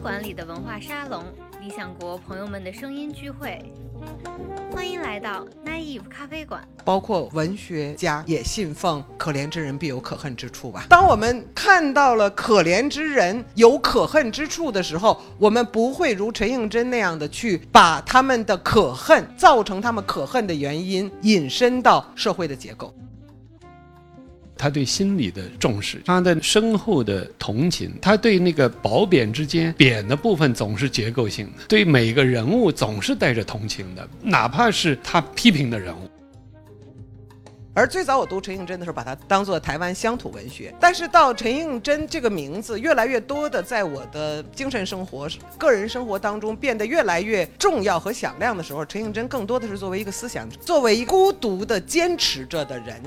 馆里的文化沙龙，理想国朋友们的声音聚会。欢迎来到 Naive 咖啡馆。包括文学家也信奉“可怜之人必有可恨之处”吧。当我们看到了可怜之人有可恨之处的时候，我们不会如陈应真那样的去把他们的可恨造成他们可恨的原因引申到社会的结构。他对心理的重视，他的深厚的同情，他对那个褒贬之间贬的部分总是结构性的，对每个人物总是带着同情的，哪怕是他批评的人物。而最早我读陈应真的时候，把它当做台湾乡土文学，但是到陈应真这个名字越来越多的在我的精神生活、个人生活当中变得越来越重要和响亮的时候，陈应真更多的是作为一个思想，作为一孤独的坚持着的人。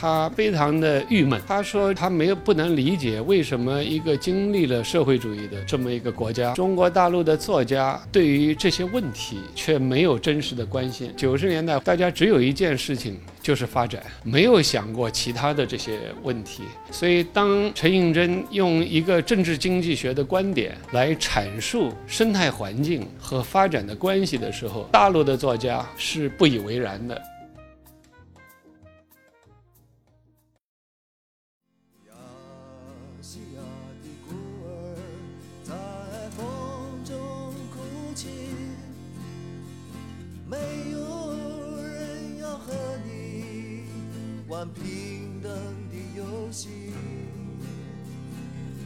他非常的郁闷，他说他没有不能理解为什么一个经历了社会主义的这么一个国家，中国大陆的作家对于这些问题却没有真实的关心。九十年代大家只有一件事情就是发展，没有想过其他的这些问题。所以当陈应真用一个政治经济学的观点来阐述生态环境和发展的关系的时候，大陆的作家是不以为然的。玩平等的游戏，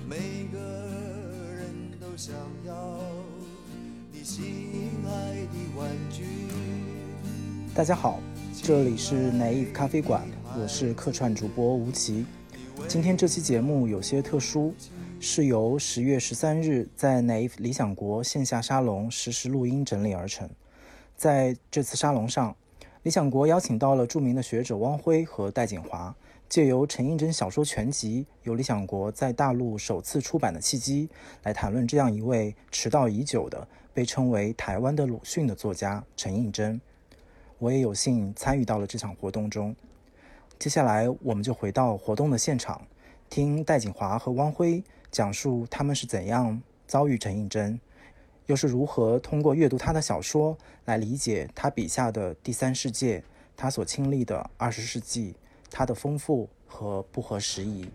每个人都想要你心爱的玩具。大家好，这里是 Naive 咖啡馆，我是客串主播吴奇。今天这期节目有些特殊，是由十月十三日在 Naive 理想国线下沙龙实时录音整理而成。在这次沙龙上。理想国邀请到了著名的学者汪辉和戴锦华，借由陈应真小说全集由理想国在大陆首次出版的契机，来谈论这样一位迟到已久的、被称为台湾的鲁迅的作家陈应真。我也有幸参与到了这场活动中。接下来，我们就回到活动的现场，听戴锦华和汪辉讲述他们是怎样遭遇陈应真。又是如何通过阅读他的小说来理解他笔下的第三世界，他所亲历的二十世纪，他的丰富和不合时宜？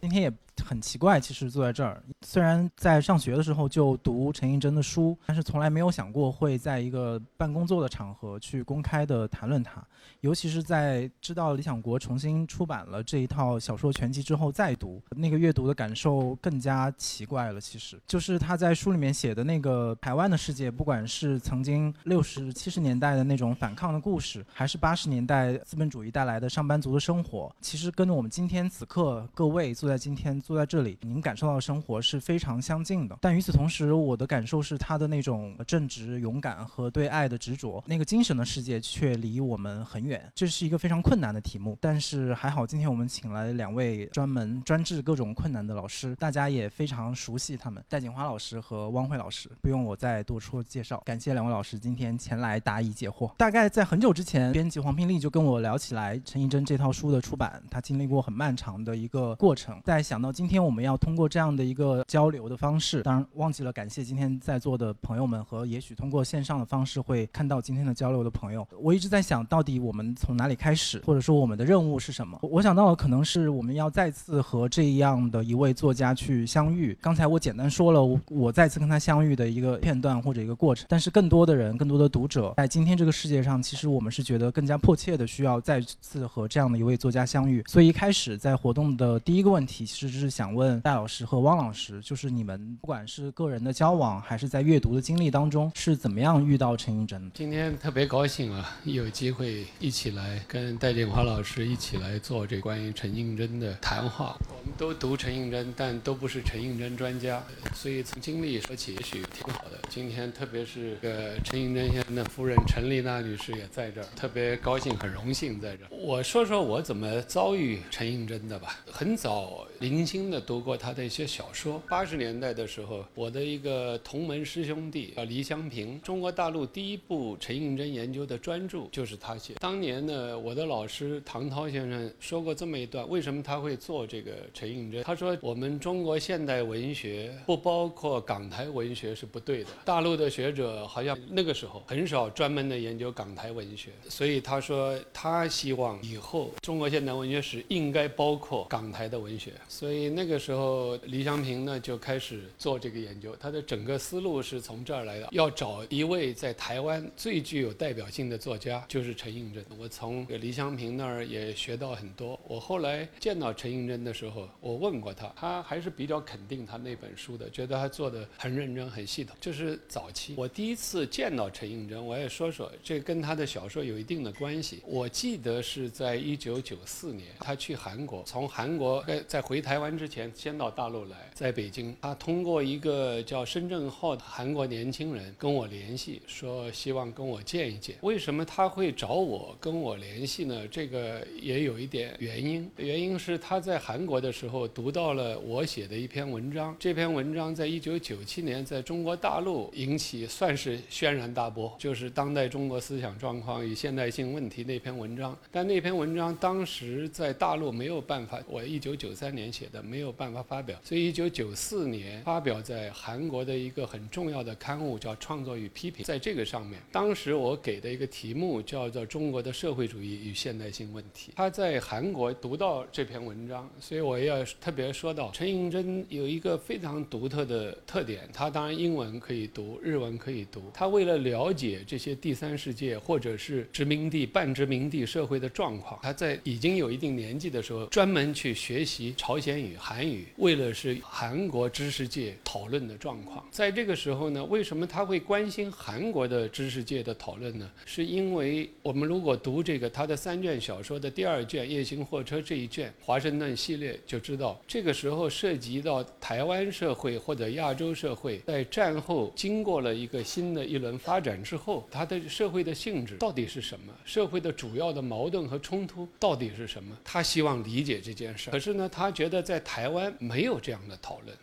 今天也。很奇怪，其实坐在这儿，虽然在上学的时候就读陈应真的书，但是从来没有想过会在一个办工作的场合去公开的谈论他。尤其是在知道理想国重新出版了这一套小说全集之后再读，那个阅读的感受更加奇怪了。其实就是他在书里面写的那个台湾的世界，不管是曾经六十七十年代的那种反抗的故事，还是八十年代资本主义带来的上班族的生活，其实跟我们今天此刻各位坐在今天。坐在这里，您感受到的生活是非常相近的。但与此同时，我的感受是他的那种正直、勇敢和对爱的执着，那个精神的世界却离我们很远。这是一个非常困难的题目，但是还好，今天我们请来两位专门专治各种困难的老师，大家也非常熟悉他们，戴锦华老师和汪慧老师，不用我再多说介绍。感谢两位老师今天前来答疑解惑。大概在很久之前，编辑黄平丽就跟我聊起来陈映真这套书的出版，他经历过很漫长的一个过程，在想到。今天我们要通过这样的一个交流的方式，当然忘记了感谢今天在座的朋友们和也许通过线上的方式会看到今天的交流的朋友。我一直在想到底我们从哪里开始，或者说我们的任务是什么？我想到了可能是我们要再次和这样的一位作家去相遇。刚才我简单说了我我再次跟他相遇的一个片段或者一个过程，但是更多的人、更多的读者在今天这个世界上，其实我们是觉得更加迫切的需要再次和这样的一位作家相遇。所以一开始在活动的第一个问题其实是。是想问戴老师和汪老师，就是你们不管是个人的交往，还是在阅读的经历当中，是怎么样遇到陈映真的？今天特别高兴啊，有机会一起来跟戴建华老师一起来做这关于陈映真的谈话。我们都读陈映真，但都不是陈映真专家，所以从经历说起也许挺好的。今天特别是个陈映真先生的夫人陈丽娜女士也在这儿，特别高兴，很荣幸在这儿。我说说我怎么遭遇陈映真的吧。很早零。轻的读过他的一些小说。八十年代的时候，我的一个同门师兄弟叫黎香平，中国大陆第一部陈应真研究的专著就是他写。当年呢，我的老师唐涛先生说过这么一段：为什么他会做这个陈应真？他说我们中国现代文学不包括港台文学是不对的。大陆的学者好像那个时候很少专门的研究港台文学，所以他说他希望以后中国现代文学史应该包括港台的文学。所以那个时候黎祥平呢就开始做这个研究，他的整个思路是从这儿来的，要找一位在台湾最具有代表性的作家，就是陈映真。我从黎祥平那儿也学到很多。我后来见到陈映真的时候，我问过他，他还是比较肯定他那本书的，觉得他做的很认真、很系统。这是早期我第一次见到陈映真，我也说说，这跟他的小说有一定的关系。我记得是在一九九四年，他去韩国，从韩国在回台湾之前，先到大陆来，在北京，他通过一个叫申正浩的韩国年轻人跟我联系，说希望跟我见一见。为什么他会找我跟我联系呢？这个也有一点原因，原因是他在韩国的时候读到了我写的一篇文章，这篇文章在一九九七年在中国大陆引起算是轩然大波，就是当代中国思想状况与现代性问题那篇文章。但那篇文章当时在大陆没有办法，我一九九三年写的，没有办法发表，所以一九九四年发表在韩国的一个很重要的刊物叫《创作与批评》。在这个上面，当时我给的一个题目叫做《中国的社会主义与现代性问题》。他在韩国读到这篇文章，所以我要特别说到陈应真有一个非常独特的特点，他当然英文可以读，日文可以读。他为了了解这些第三世界或者是殖民地、半殖民地社会的状况，他在已经有一定年纪的时候，专门去学习朝鲜语、韩语，为了是韩国知识界讨论的状况。在这个时候呢，为什么他会关心韩国的知识界的讨论呢？是因为我们如果读这个他的三卷小说的第二卷《夜行货车》这一卷华盛顿系列，就知道这个时候涉及到台湾社会或者亚洲社会在战后经过了一个新的一轮发展之后，它的社会的性质到底是什么？社会的主要的矛盾和冲突到底是什么？他希望理解这件事，可是呢，他觉得在在台湾没有这样的讨论，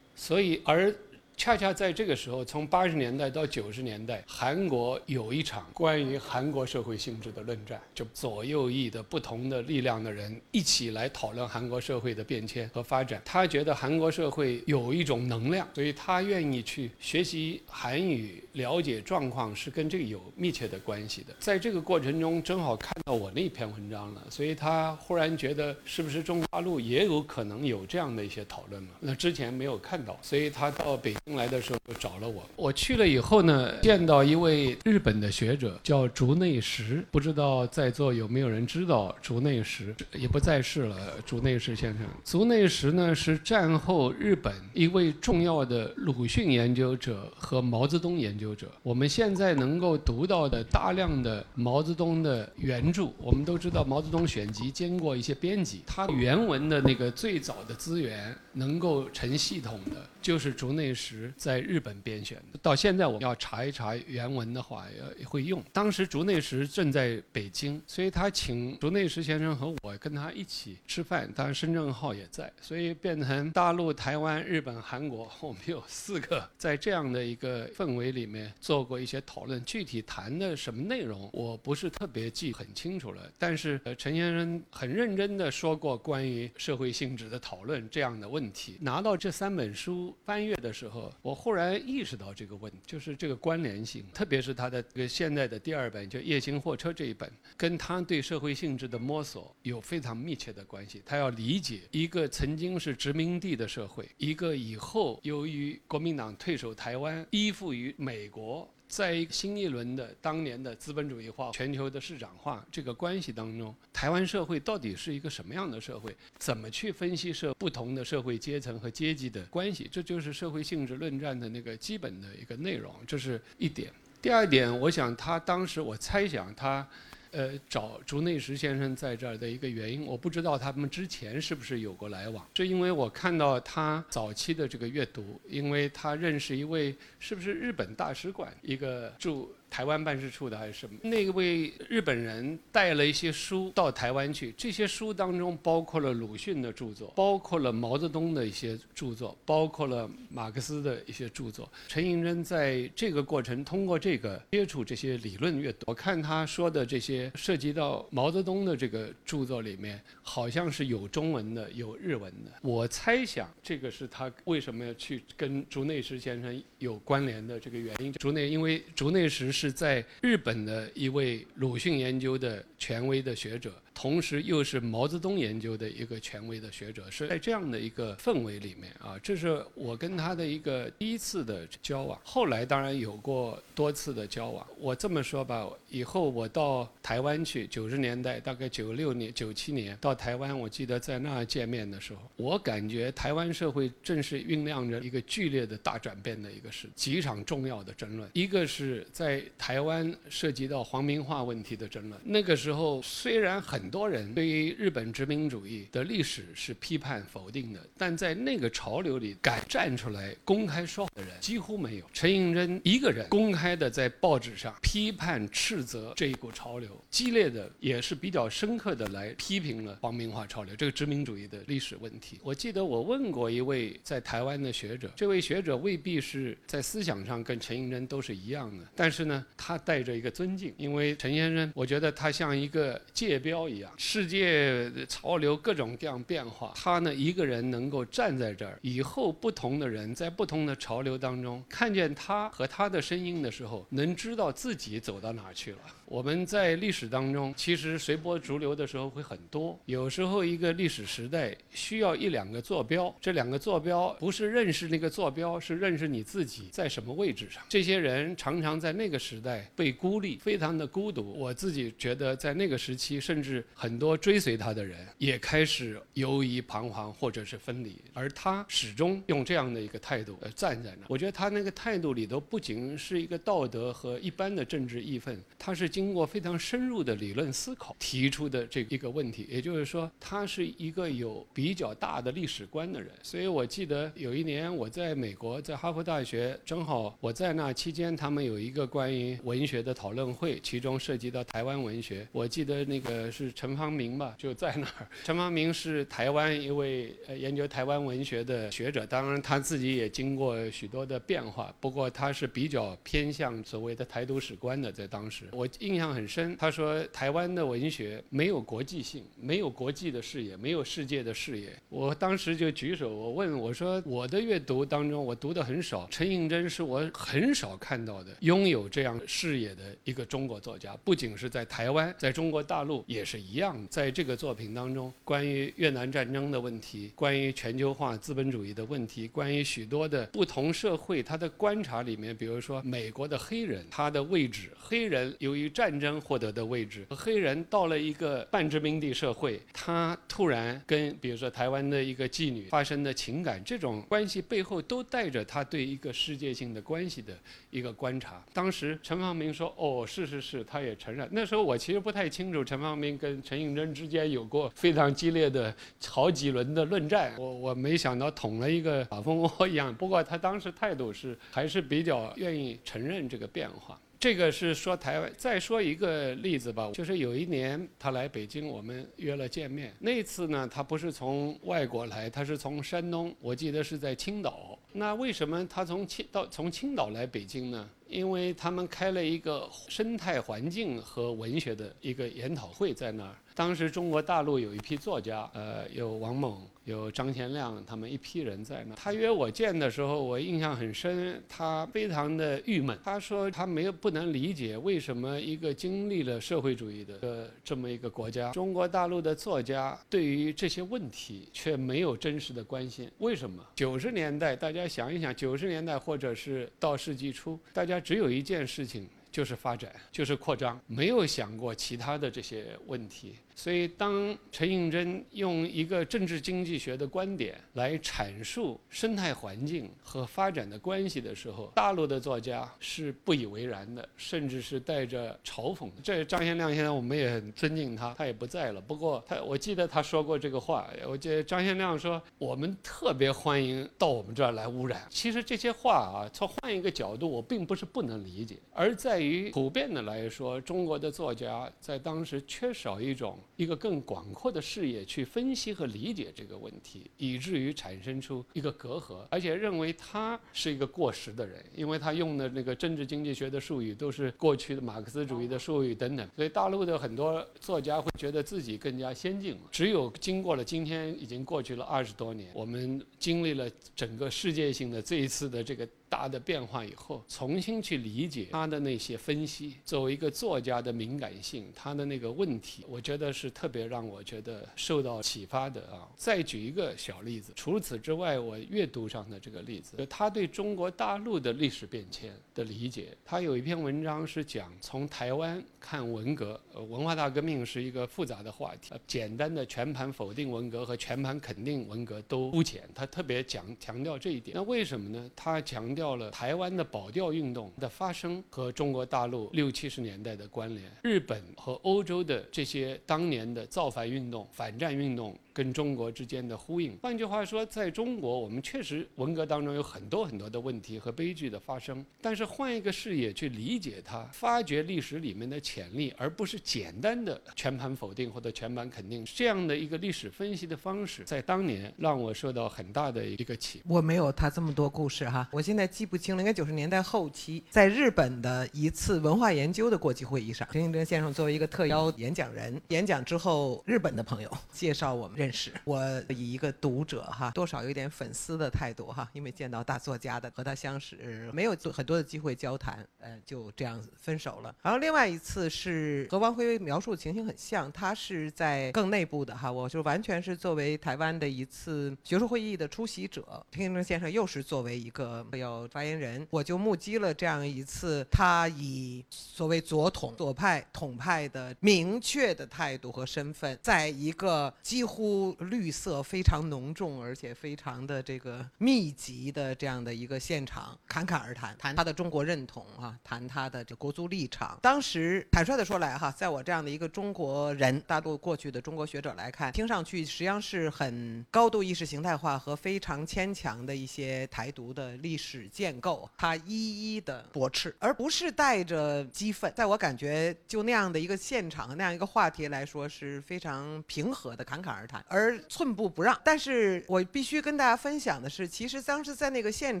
所以而。恰恰在这个时候，从八十年代到九十年代，韩国有一场关于韩国社会性质的论战，就左右翼的不同的力量的人一起来讨论韩国社会的变迁和发展。他觉得韩国社会有一种能量，所以他愿意去学习韩语，了解状况是跟这个有密切的关系的。在这个过程中，正好看到我那篇文章了，所以他忽然觉得是不是中国大陆也有可能有这样的一些讨论了？那之前没有看到，所以他到北。来的时候就找了我，我去了以后呢，见到一位日本的学者叫竹内实，不知道在座有没有人知道竹内实，也不在世了。竹内实先生，竹内实呢是战后日本一位重要的鲁迅研究者和毛泽东研究者。我们现在能够读到的大量的毛泽东的原著，我们都知道毛泽东选集经过一些编辑，他原文的那个最早的资源能够成系统的。就是竹内实在日本编选的，到现在我要查一查原文的话，也会用。当时竹内实正在北京，所以他请竹内实先生和我跟他一起吃饭，当然申正浩也在，所以变成大陆、台湾、日本、韩国，我们有四个在这样的一个氛围里面做过一些讨论。具体谈的什么内容，我不是特别记很清楚了。但是陈先生很认真地说过关于社会性质的讨论这样的问题。拿到这三本书。翻阅的时候，我忽然意识到这个问题，就是这个关联性，特别是他的个现在的第二本，叫《夜行货车》这一本，跟他对社会性质的摸索有非常密切的关系。他要理解一个曾经是殖民地的社会，一个以后由于国民党退守台湾，依附于美国。在新一轮的当年的资本主义化、全球的市场化这个关系当中，台湾社会到底是一个什么样的社会？怎么去分析社不同的社会阶层和阶级的关系？这就是社会性质论战的那个基本的一个内容，这是一点。第二点，我想他当时，我猜想他。呃，找竹内实先生在这儿的一个原因，我不知道他们之前是不是有过来往，是因为我看到他早期的这个阅读，因为他认识一位是不是日本大使馆一个驻。台湾办事处的还是什么？那位日本人带了一些书到台湾去，这些书当中包括了鲁迅的著作，包括了毛泽东的一些著作，包括了马克思的一些著作。陈寅真在这个过程通过这个接触这些理论阅读，我看他说的这些涉及到毛泽东的这个著作里面，好像是有中文的，有日文的。我猜想这个是他为什么要去跟竹内实先生有关联的这个原因。竹内因为竹内实是是在日本的一位鲁迅研究的权威的学者。同时又是毛泽东研究的一个权威的学者，是在这样的一个氛围里面啊，这是我跟他的一个第一次的交往。后来当然有过多次的交往。我这么说吧，以后我到台湾去，九十年代大概九六年、九七年到台湾，我记得在那儿见面的时候，我感觉台湾社会正是酝酿着一个剧烈的大转变的一个事，几场重要的争论。一个是在台湾涉及到皇民化问题的争论，那个时候虽然很。很多人对于日本殖民主义的历史是批判否定的，但在那个潮流里敢站出来公开说的人几乎没有。陈寅真一个人公开的在报纸上批判斥责这一股潮流，激烈的也是比较深刻的来批评了皇民化潮流这个殖民主义的历史问题。我记得我问过一位在台湾的学者，这位学者未必是在思想上跟陈寅真都是一样的，但是呢，他带着一个尊敬，因为陈先生，我觉得他像一个界标。一世界潮流各种各样变化，他呢一个人能够站在这儿，以后不同的人在不同的潮流当中看见他和他的声音的时候，能知道自己走到哪去了。我们在历史当中，其实随波逐流的时候会很多。有时候一个历史时代需要一两个坐标，这两个坐标不是认识那个坐标，是认识你自己在什么位置上。这些人常常在那个时代被孤立，非常的孤独。我自己觉得在那个时期，甚至很多追随他的人也开始犹疑彷徨，或者是分离。而他始终用这样的一个态度呃站在那。我觉得他那个态度里头不仅是一个道德和一般的政治义愤，他是经。过非常深入的理论思考提出的这一个问题，也就是说，他是一个有比较大的历史观的人。所以我记得有一年我在美国，在哈佛大学，正好我在那期间，他们有一个关于文学的讨论会，其中涉及到台湾文学。我记得那个是陈方明吧，就在那儿。陈方明是台湾一位研究台湾文学的学者，当然他自己也经过许多的变化，不过他是比较偏向所谓的台独史观的，在当时我印。象很深，他说台湾的文学没有国际性，没有国际的视野，没有世界的视野。我当时就举手，我问我说，我的阅读当中，我读的很少，陈映真是我很少看到的拥有这样视野的一个中国作家。不仅是在台湾，在中国大陆也是一样。在这个作品当中，关于越南战争的问题，关于全球化资本主义的问题，关于许多的不同社会，他的观察里面，比如说美国的黑人，他的位置，黑人由于战争获得的位置，黑人到了一个半殖民地社会，他突然跟比如说台湾的一个妓女发生的情感，这种关系背后都带着他对一个世界性的关系的一个观察。当时陈方明说：“哦，是是是，他也承认。”那时候我其实不太清楚陈方明跟陈应真之间有过非常激烈的好几轮的论战。我我没想到捅了一个马蜂窝一样。不过他当时态度是还是比较愿意承认这个变化。这个是说台湾，再说一个例子吧，就是有一年他来北京，我们约了见面。那次呢，他不是从外国来，他是从山东，我记得是在青岛。那为什么他从青到从青岛来北京呢？因为他们开了一个生态环境和文学的一个研讨会在那儿。当时中国大陆有一批作家，呃，有王蒙，有张贤亮，他们一批人在那。他约我见的时候，我印象很深，他非常的郁闷。他说他没有不能理解为什么一个经历了社会主义的这么一个国家，中国大陆的作家对于这些问题却没有真实的关心。为什么？九十年代大家想一想，九十年代或者是到世纪初，大家只有一件事情。就是发展，就是扩张，没有想过其他的这些问题。所以，当陈应真用一个政治经济学的观点来阐述生态环境和发展的关系的时候，大陆的作家是不以为然的，甚至是带着嘲讽。这张先亮现在我们也很尊敬他，他也不在了。不过他，我记得他说过这个话。我记得张先亮说：“我们特别欢迎到我们这儿来污染。”其实这些话啊，从换一个角度，我并不是不能理解，而在于普遍的来说，中国的作家在当时缺少一种一个更广阔的视野去分析和理解这个问题，以至于产生出一个隔阂，而且认为他是一个过时的人，因为他用的那个政治经济学的术语都是过去的马克思主义的术语等等，所以大陆的很多作家会觉得自己更加先进了。只有经过了今天已经过去了二十多年，我们经历了整个世界性的这一次的这个。大的变化以后，重新去理解他的那些分析，作为一个作家的敏感性，他的那个问题，我觉得是特别让我觉得受到启发的啊。再举一个小例子，除此之外，我阅读上的这个例子，他对中国大陆的历史变迁的理解，他有一篇文章是讲从台湾看文革，文化大革命是一个复杂的话题，简单的全盘否定文革和全盘肯定文革都肤浅，他特别讲强调这一点。那为什么呢？他强调。了台湾的保钓运动的发生和中国大陆六七十年代的关联，日本和欧洲的这些当年的造反运动、反战运动。跟中国之间的呼应。换句话说，在中国，我们确实文革当中有很多很多的问题和悲剧的发生。但是换一个视野去理解它，发掘历史里面的潜力，而不是简单的全盘否定或者全盘肯定这样的一个历史分析的方式，在当年让我受到很大的一个启。我没有他这么多故事哈，我现在记不清了。应该九十年代后期，在日本的一次文化研究的国际会议上，陈应真先生作为一个特邀演讲人，演讲之后，日本的朋友介绍我们。认识我以一个读者哈，多少有点粉丝的态度哈，因为见到大作家的和他相识，没有很多的机会交谈，呃，就这样分手了。然后另外一次是和王辉描述的情形很像，他是在更内部的哈，我就完全是作为台湾的一次学术会议的出席者，听正先生又是作为一个要发言人，我就目击了这样一次他以所谓左统左派统派的明确的态度和身份，在一个几乎。绿色非常浓重，而且非常的这个密集的这样的一个现场，侃侃而谈，谈他的中中国认同啊，谈他的这国足立场。当时坦率的说来哈，在我这样的一个中国人，大陆过去的中国学者来看，听上去实际上是很高度意识形态化和非常牵强的一些台独的历史建构，他一一的驳斥，而不是带着激愤。在我感觉，就那样的一个现场，那样一个话题来说，是非常平和的侃侃而谈。而寸步不让，但是我必须跟大家分享的是，其实当时在那个现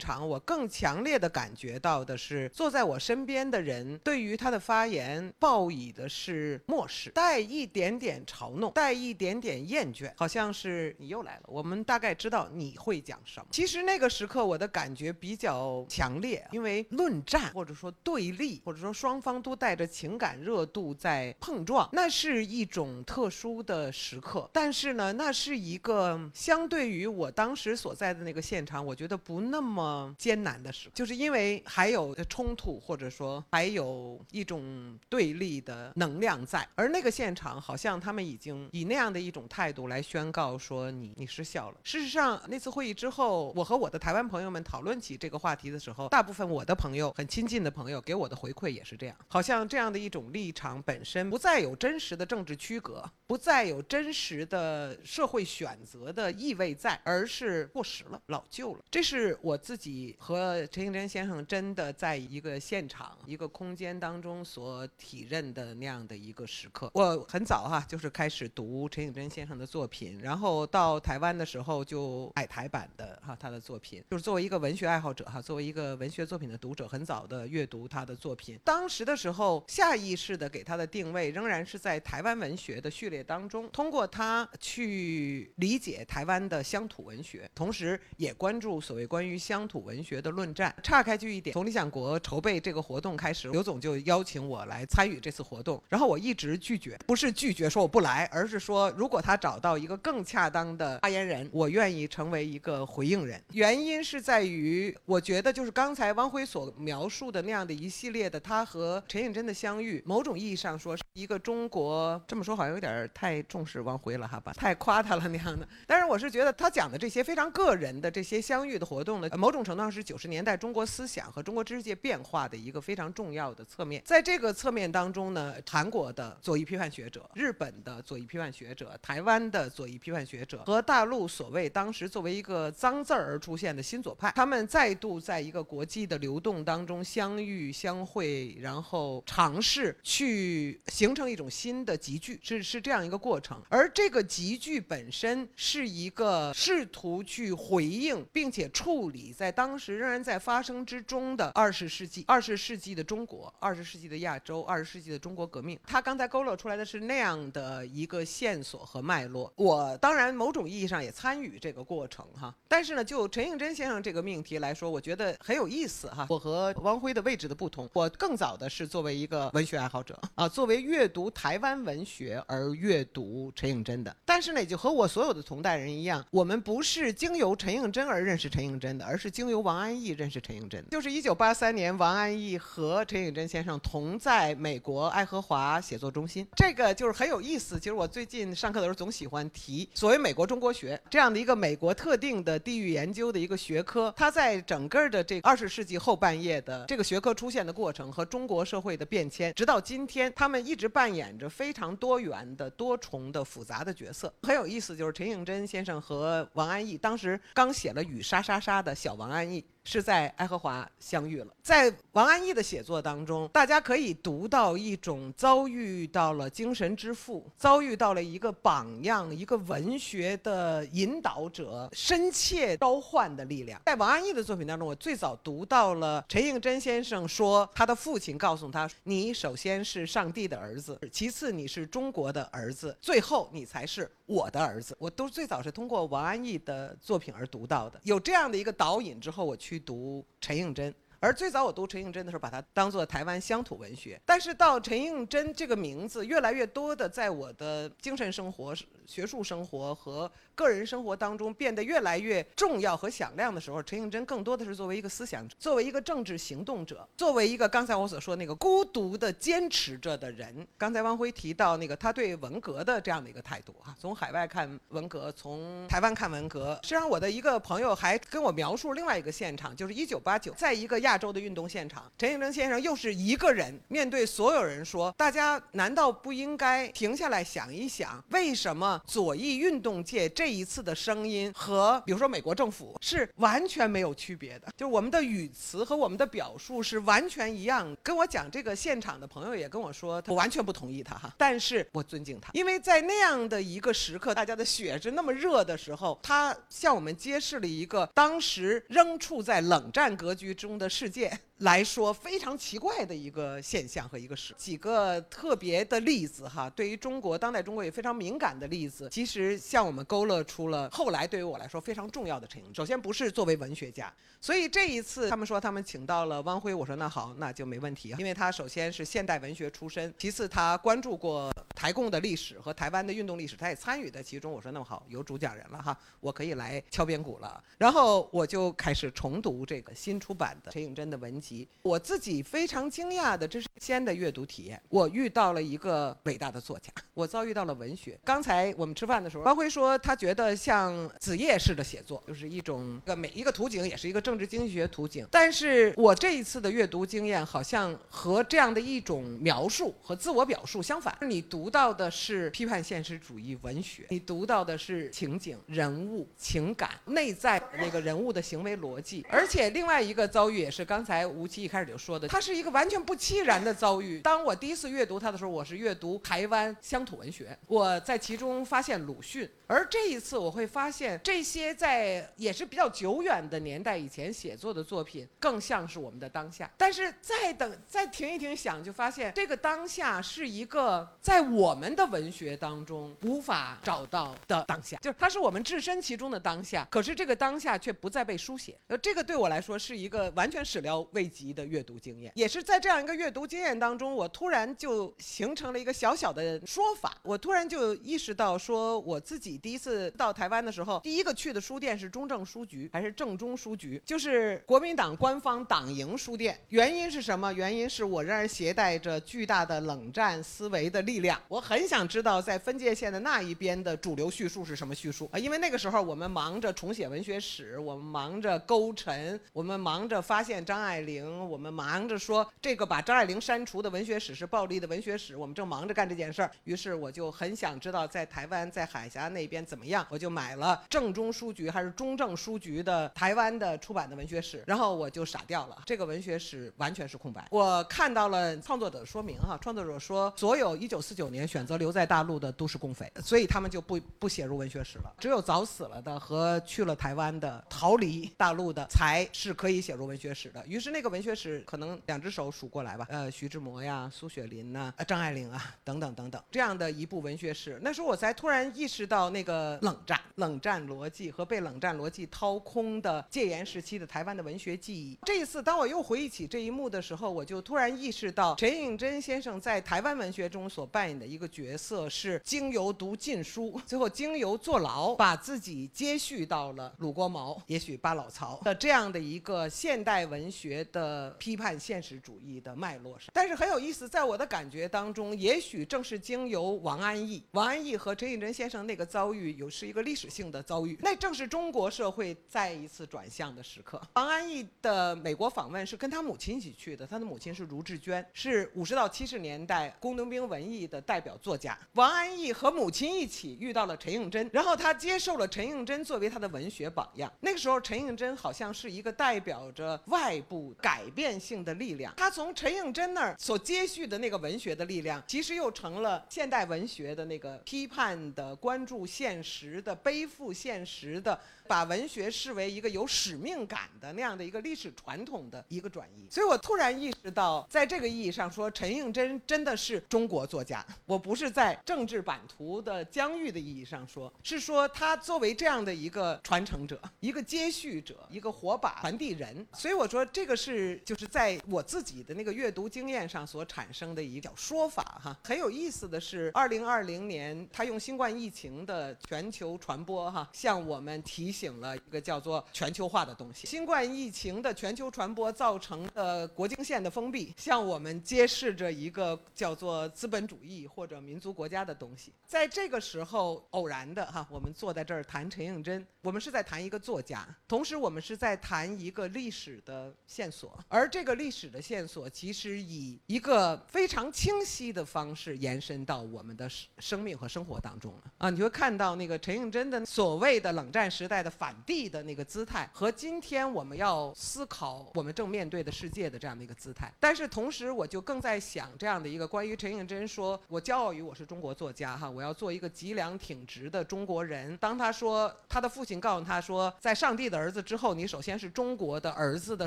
场，我更强烈的感觉到的是，坐在我身边的人对于他的发言报以的是漠视，带一点点嘲弄，带一点点厌倦，好像是你又来了。我们大概知道你会讲什么。其实那个时刻我的感觉比较强烈，因为论战或者说对立，或者说双方都带着情感热度在碰撞，那是一种特殊的时刻。但是呢。那是一个相对于我当时所在的那个现场，我觉得不那么艰难的事，就是因为还有有的冲突，或者说还有一种对立的能量在。而那个现场好像他们已经以那样的一种态度来宣告说你你失效了。事实上，那次会议之后，我和我的台湾朋友们讨论起这个话题的时候，大部分我的朋友很亲近的朋友给我的回馈也是这样，好像这样的一种立场本身不再有真实的政治区隔，不再有真实的。社会选择的意味在，而是过时了、老旧了。这是我自己和陈应真先生真的在一个现场、一个空间当中所体认的那样的一个时刻。我很早哈，就是开始读陈景真先生的作品，然后到台湾的时候就买台版的哈他的作品，就是作为一个文学爱好者哈，作为一个文学作品的读者，很早的阅读他的作品。当时的时候，下意识的给他的定位仍然是在台湾文学的序列当中，通过他去。理解台湾的乡土文学，同时也关注所谓关于乡土文学的论战。岔开去一点，从理想国筹备这个活动开始，刘总就邀请我来参与这次活动，然后我一直拒绝，不是拒绝说我不来，而是说如果他找到一个更恰当的发言人，我愿意成为一个回应人。原因是在于，我觉得就是刚才汪辉所描述的那样的一系列的他和陈映真的相遇，某种意义上说是一个中国这么说好像有点太重视汪辉了哈吧，太夸他了那样的。但是我是觉得他讲的这些非常个人的这些相遇的活动呢，某种程度上是九十年代中国思想和中国知识界变化的一个非常重要的侧面。在这个侧面当中呢，韩国的左翼批判学者、日本的左翼批判学者、台湾的左翼批判学者和大陆所谓当时作为一个脏字儿而出现的新左派，他们再度在一个国际的流动当中相遇相会，然后尝试去形成一种新的集聚，是是这样一个过程。而这个集聚本身是一个试图去回应并且处理在当时仍然在发生之中的二十世纪、二十世纪的中国、二十世纪的亚洲、二十世纪的中国革命。他刚才勾勒出来的是那样的一个线索和脉络。我当然某种意义上也参与这个过程哈，但是呢，就陈映真先生这个命题来说，我觉得很有意思哈。我和汪辉的位置的不同，我更早的是作为一个文学爱好者啊，作为阅读台湾文学而阅读陈映真的。但是呢，就和我所有的同代人一样，我们不是经由陈映真而认识陈映真的，而是经由王安忆认识陈映真的。就是一九八八三年，王安忆和陈映真先生同在美国爱荷华写作中心，这个就是很有意思。其实我最近上课的时候总喜欢提所谓美国中国学这样的一个美国特定的地域研究的一个学科，它在整个的这二十世纪后半叶的这个学科出现的过程和中国社会的变迁，直到今天，他们一直扮演着非常多元的、多重的、复杂的角色。很有意思，就是陈映真先生和王安忆当时刚写了《雨沙沙沙》的小王安忆。是在爱荷华相遇了。在王安忆的写作当中，大家可以读到一种遭遇到了精神之父，遭遇到了一个榜样，一个文学的引导者，深切召唤的力量。在王安忆的作品当中，我最早读到了陈应真先生说，他的父亲告诉他：“你首先是上帝的儿子，其次你是中国的儿子，最后你才是我的儿子。”我都最早是通过王安忆的作品而读到的。有这样的一个导引之后，我去。去读陈映真，而最早我读陈映真的时候，把它当做台湾乡土文学。但是到陈映真这个名字越来越多的在我的精神生活、学术生活和。个人生活当中变得越来越重要和响亮的时候，陈映真更多的是作为一个思想者，作为一个政治行动者，作为一个刚才我所说那个孤独的坚持着的人。刚才汪辉提到那个他对文革的这样的一个态度哈，从海外看文革，从台湾看文革。实际上，我的一个朋友还跟我描述另外一个现场，就是一九八九，在一个亚洲的运动现场，陈映真先生又是一个人面对所有人说：“大家难道不应该停下来想一想，为什么左翼运动界这？”一次的声音和比如说美国政府是完全没有区别的，就是我们的语词和我们的表述是完全一样。跟我讲这个现场的朋友也跟我说，我完全不同意他哈，但是我尊敬他，因为在那样的一个时刻，大家的血是那么热的时候，他向我们揭示了一个当时仍处在冷战格局中的世界。来说非常奇怪的一个现象和一个事，几个特别的例子哈，对于中国当代中国也非常敏感的例子，其实向我们勾勒出了后来对于我来说非常重要的陈映。首先不是作为文学家，所以这一次他们说他们请到了汪辉，我说那好，那就没问题，因为他首先是现代文学出身，其次他关注过台共的历史和台湾的运动历史，他也参与在其中。我说那么好，有主讲人了哈，我可以来敲边鼓了。然后我就开始重读这个新出版的陈映真的文集。我自己非常惊讶的，这是先的阅读体验。我遇到了一个伟大的作家，我遭遇到了文学。刚才我们吃饭的时候，包辉说他觉得像子夜式的写作，就是一种个每一个图景也是一个政治经济学图景。但是我这一次的阅读经验，好像和这样的一种描述和自我表述相反。你读到的是批判现实主义文学，你读到的是情景、人物、情感、内在那个人物的行为逻辑。而且另外一个遭遇也是刚才。吴奇一开始就说的，他是一个完全不期然的遭遇。当我第一次阅读他的时候，我是阅读台湾乡土文学，我在其中发现鲁迅。而这一次，我会发现这些在也是比较久远的年代以前写作的作品，更像是我们的当下。但是再等再停一停想，就发现这个当下是一个在我们的文学当中无法找到的当下，就是它是我们置身其中的当下。可是这个当下却不再被书写。呃，这个对我来说是一个完全始料未。这集的阅读经验。也是在这样一个阅读经验当中，我突然就形成了一个小小的说法。我突然就意识到，说我自己第一次到台湾的时候，第一个去的书店是中正书局，还是正中书局，就是国民党官方党营书店。原因是什么？原因是我仍然携带着巨大的冷战思维的力量，我很想知道在分界线的那一边的主流叙述是什么叙述啊？因为那个时候我们忙着重写文学史，我们忙着勾陈，我们忙着发现张爱玲，我们忙着说这个把张爱玲删除的文学史是暴力的文学史，我们正忙着干这件事儿。于是我就很想知道在台湾在海峡那边怎么样，我就买了正中书局还是中正书局的台湾的出版的文学史，然后我就傻掉了，这个文学史完全是空白。我看到了创作者说明哈，创作者说所有一九四九年选择留在大陆的都是共匪，所以他们就不不写入文学史了，只有早死了的和去了台湾的逃离大陆的才是可以写入文学史的。于是那个文学史可能两只手数过来吧，呃，徐志摩呀、苏雪林呐、呃张爱玲啊等等等等这样的一部文学史，那时候我才突然意识到那个冷战、冷战逻辑和被冷战逻辑掏空的戒严时期的台湾的文学记忆。这一次，当我又回忆起这一幕的时候，我就突然意识到陈映真先生在台湾文学中所扮演的一个角色是经由读禁书，最后经由坐牢，把自己接续到了鲁国毛，也许巴老曹的这样的一个现代文学的批判现实主义的脉络上。但是很有意思，在我的感觉当中，也许正是经由王安忆，王安忆和陈映真先生那个遭遇，有是一个历史性的遭遇，那正是中国社会再一次转向的时刻。王安忆的美国访问是跟他母亲一起去的，他的母亲是卢志娟，是五十到七十年代工农兵文艺的代表作家。王安忆和母亲一起遇到了陈映真，然后他接受了陈映真作为他的文学榜样。那个时候，陈映真好像是一个代表着外部改变性的力量。他从陈映真那儿所接续的那个文学的力量，其实又成了现代文学的那个批判的、关注现实的、背负现实的。把文学视为一个有使命感的那样的一个历史传统的一个转移，所以我突然意识到，在这个意义上说，陈映真真的是中国作家。我不是在政治版图的疆域的意义上说，是说他作为这样的一个传承者、一个接续者、一个火把传递人。所以我说，这个是就是在我自己的那个阅读经验上所产生的一个说法哈。很有意思的是，二零二零年他用新冠疫情的全球传播哈，向我们提。醒了一个叫做全球化的东西。新冠疫情的全球传播造成的国境线的封闭，向我们揭示着一个叫做资本主义或者民族国家的东西。在这个时候，偶然的哈，我们坐在这儿谈陈映真，我们是在谈一个作家，同时我们是在谈一个历史的线索。而这个历史的线索，其实以一个非常清晰的方式延伸到我们的生命和生活当中了啊！你会看到那个陈映真的所谓的冷战时代。的反帝的那个姿态，和今天我们要思考我们正面对的世界的这样的一个姿态。但是同时，我就更在想这样的一个关于陈映真说：“我骄傲于我是中国作家，哈，我要做一个脊梁挺直的中国人。”当他说他的父亲告诉他说，在上帝的儿子之后，你首先是中国的儿子的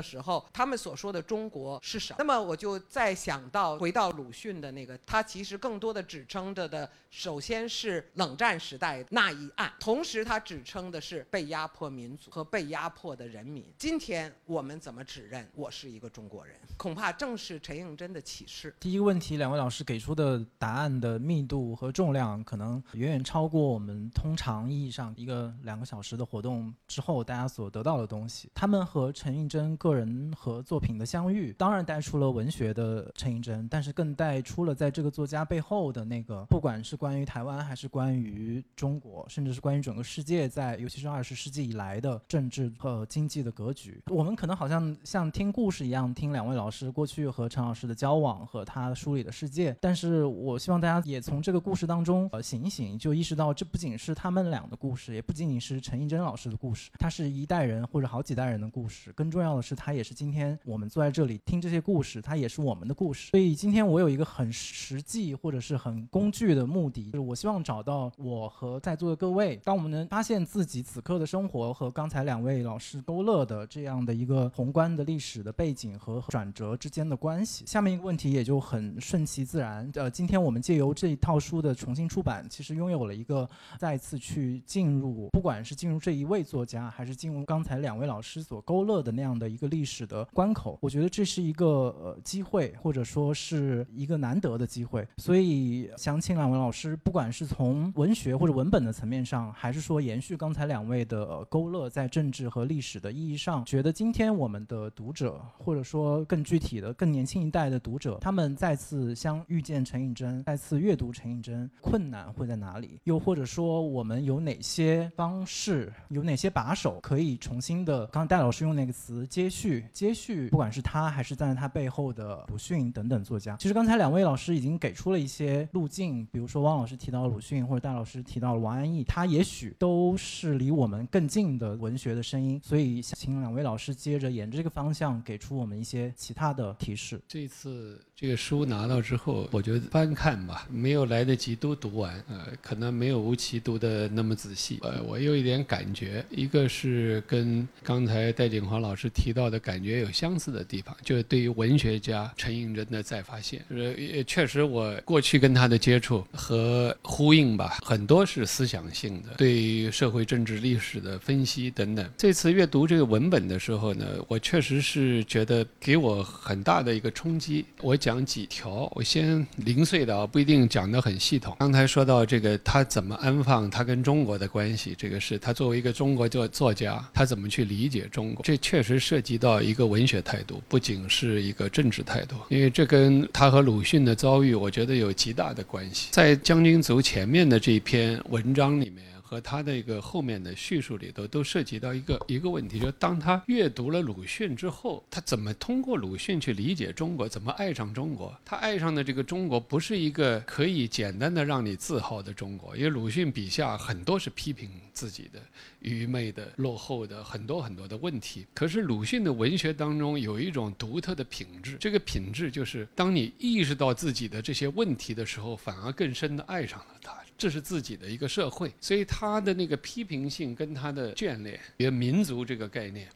时候，他们所说的中国是什么？那么我就在想到回到鲁迅的那个，他其实更多的指称着的，首先是冷战时代那一岸，同时他指称的是被。压迫民族和被压迫的人民。今天我们怎么指认我是一个中国人？恐怕正是陈映真的启示。第一个问题，两位老师给出的答案的密度和重量，可能远远超过我们通常意义上一个两个小时的活动之后大家所得到的东西。他们和陈映真个人和作品的相遇，当然带出了文学的陈映真，但是更带出了在这个作家背后的那个，不管是关于台湾，还是关于中国，甚至是关于整个世界，在尤其是二十。世纪以来的政治和经济的格局，我们可能好像像听故事一样听两位老师过去和陈老师的交往和他梳理的世界，但是我希望大家也从这个故事当中呃醒一醒，就意识到这不仅是他们俩的故事，也不仅仅是陈映真老师的故事，它是一代人或者好几代人的故事。更重要的是，它也是今天我们坐在这里听这些故事，它也是我们的故事。所以今天我有一个很实际或者是很工具的目的，就是我希望找到我和在座的各位，当我们能发现自己此刻的。生活和刚才两位老师勾勒的这样的一个宏观的历史的背景和转折之间的关系，下面一个问题也就很顺其自然。呃，今天我们借由这一套书的重新出版，其实拥有了一个再次去进入，不管是进入这一位作家，还是进入刚才两位老师所勾勒的那样的一个历史的关口。我觉得这是一个呃机会，或者说是一个难得的机会。所以想请两位老师，不管是从文学或者文本的层面上，还是说延续刚才两位的的勾勒，在政治和历史的意义上，觉得今天我们的读者，或者说更具体的更年轻一代的读者，他们再次相遇见陈颖真，再次阅读陈颖真，困难会在哪里？又或者说我们有哪些方式，有哪些把手可以重新的？刚才戴老师用那个词接续，接续，不管是他还是站在他背后的鲁迅等等作家，其实刚才两位老师已经给出了一些路径，比如说汪老师提到鲁迅，或者戴老师提到了王安忆，他也许都是离我们更近的文学的声音，所以请两位老师接着沿着这个方向给出我们一些其他的提示。这次这个书拿到之后，我觉得翻看吧，没有来得及都读完，呃，可能没有吴奇读的那么仔细，呃，我有一点感觉，一个是跟刚才戴景华老师提到的感觉有相似的地方，就是对于文学家陈寅真的再发现，呃，也确实我过去跟他的接触和呼应吧，很多是思想性的，对于社会政治历史的分析等等。这次阅读这个文本的时候呢，我确实是觉得给我很大的一个冲击。我讲讲几条，我先零碎的啊，不一定讲得很系统。刚才说到这个，他怎么安放他跟中国的关系，这个是他作为一个中国作作家，他怎么去理解中国，这确实涉及到一个文学态度，不仅是一个政治态度，因为这跟他和鲁迅的遭遇，我觉得有极大的关系。在《将军族》前面的这一篇文章里面。和他的一个后面的叙述里头都涉及到一个一个问题，就是当他阅读了鲁迅之后，他怎么通过鲁迅去理解中国，怎么爱上中国？他爱上的这个中国不是一个可以简单的让你自豪的中国，因为鲁迅笔下很多是批评自己的愚昧的、落后的很多很多的问题。可是鲁迅的文学当中有一种独特的品质，这个品质就是当你意识到自己的这些问题的时候，反而更深的爱上了他。这是自己的一个社会，所以他的那个批评性跟他的眷恋，也民族这个概念，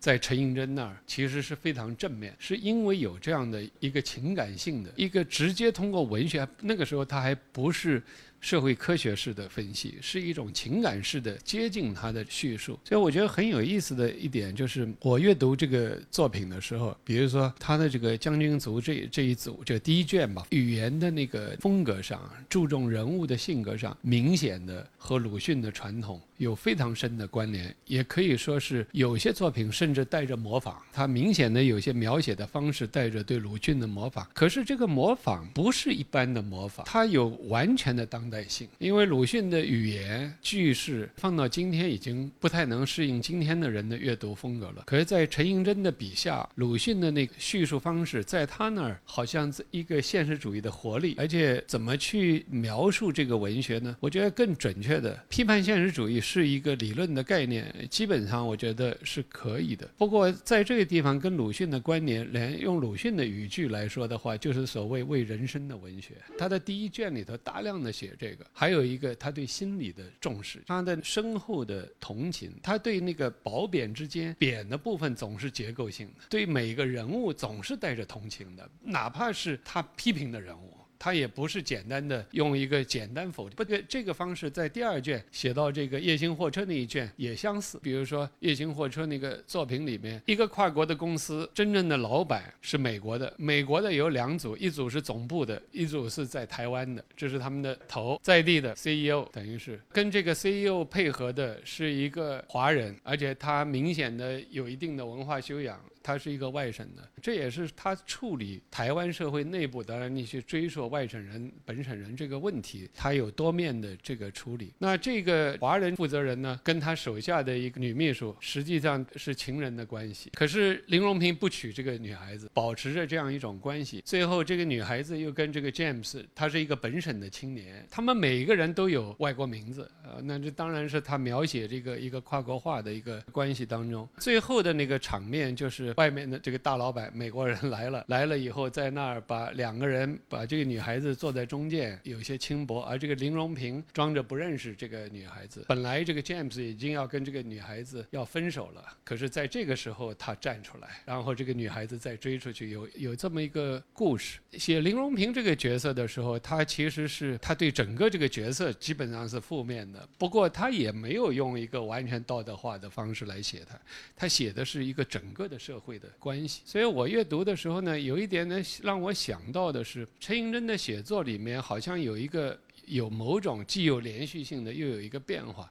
在陈寅真那儿其实是非常正面，是因为有这样的一个情感性的一个直接通过文学，那个时候他还不是。社会科学式的分析是一种情感式的接近他的叙述，所以我觉得很有意思的一点就是，我阅读这个作品的时候，比如说他的这个《将军族》这这一组，就第一卷吧，语言的那个风格上，注重人物的性格上，明显的和鲁迅的传统有非常深的关联，也可以说是有些作品甚至带着模仿，他明显的有些描写的方式带着对鲁迅的模仿，可是这个模仿不是一般的模仿，他有完全的当。当代性，因为鲁迅的语言句式放到今天已经不太能适应今天的人的阅读风格了。可是，在陈寅真的笔下，鲁迅的那个叙述方式，在他那儿好像是一个现实主义的活力，而且怎么去描述这个文学呢？我觉得更准确的，批判现实主义是一个理论的概念，基本上我觉得是可以的。不过在这个地方跟鲁迅的关联，连用鲁迅的语句来说的话，就是所谓为人生的文学。他的第一卷里头大量的写。这个还有一个，他对心理的重视，他的深厚的同情，他对那个褒贬之间，贬的部分总是结构性的，对每个人物总是带着同情的，哪怕是他批评的人物。他也不是简单的用一个简单否定，不对，这个方式在第二卷写到这个夜行货车那一卷也相似。比如说夜行货车那个作品里面，一个跨国的公司，真正的老板是美国的，美国的有两组，一组是总部的，一组是在台湾的，这是他们的头在地的 CEO，等于是跟这个 CEO 配合的是一个华人，而且他明显的有一定的文化修养。他是一个外省的，这也是他处理台湾社会内部，当然你去追溯外省人、本省人这个问题，他有多面的这个处理。那这个华人负责人呢，跟他手下的一个女秘书实际上是情人的关系。可是林荣平不娶这个女孩子，保持着这样一种关系。最后这个女孩子又跟这个 James，他是一个本省的青年，他们每一个人都有外国名字，呃，那这当然是他描写这个一个跨国化的一个关系当中，最后的那个场面就是。外面的这个大老板美国人来了，来了以后在那儿把两个人把这个女孩子坐在中间，有些轻薄。而这个林荣平装着不认识这个女孩子。本来这个 James 已经要跟这个女孩子要分手了，可是在这个时候他站出来，然后这个女孩子再追出去，有有这么一个故事。写林荣平这个角色的时候，他其实是他对整个这个角色基本上是负面的，不过他也没有用一个完全道德化的方式来写他，他写的是一个整个的社会。会的关系。所以我阅读的时候呢，有一点呢让我想到的是，陈寅恪的写作里面好像有一个有某种既有连续性的，又有一个变化。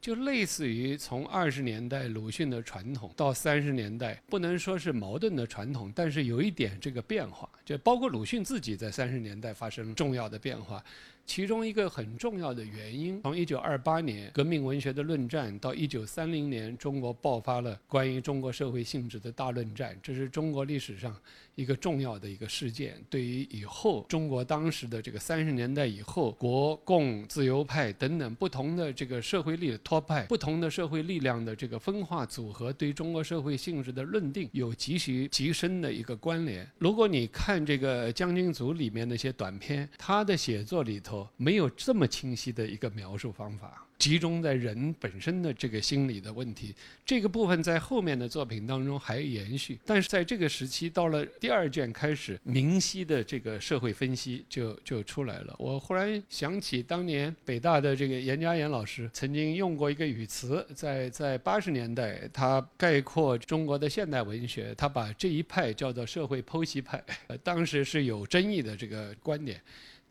就类似于从二十年代鲁迅的传统到三十年代，不能说是矛盾的传统，但是有一点这个变化，就包括鲁迅自己在三十年代发生重要的变化。其中一个很重要的原因，从一九二八年革命文学的论战到一九三零年中国爆发了关于中国社会性质的大论战，这是中国历史上一个重要的一个事件。对于以后中国当时的这个三十年代以后国共自由派等等不同的这个社会力的托派、不同的社会力量的这个分化组合，对中国社会性质的论定有极其极深的一个关联。如果你看这个《将军组》里面那些短篇，他的写作里头。没有这么清晰的一个描述方法。集中在人本身的这个心理的问题，这个部分在后面的作品当中还延续，但是在这个时期到了第二卷开始，明晰的这个社会分析就就出来了。我忽然想起当年北大的这个严家岩老师曾经用过一个语词，在在八十年代，他概括中国的现代文学，他把这一派叫做社会剖析派，呃，当时是有争议的这个观点。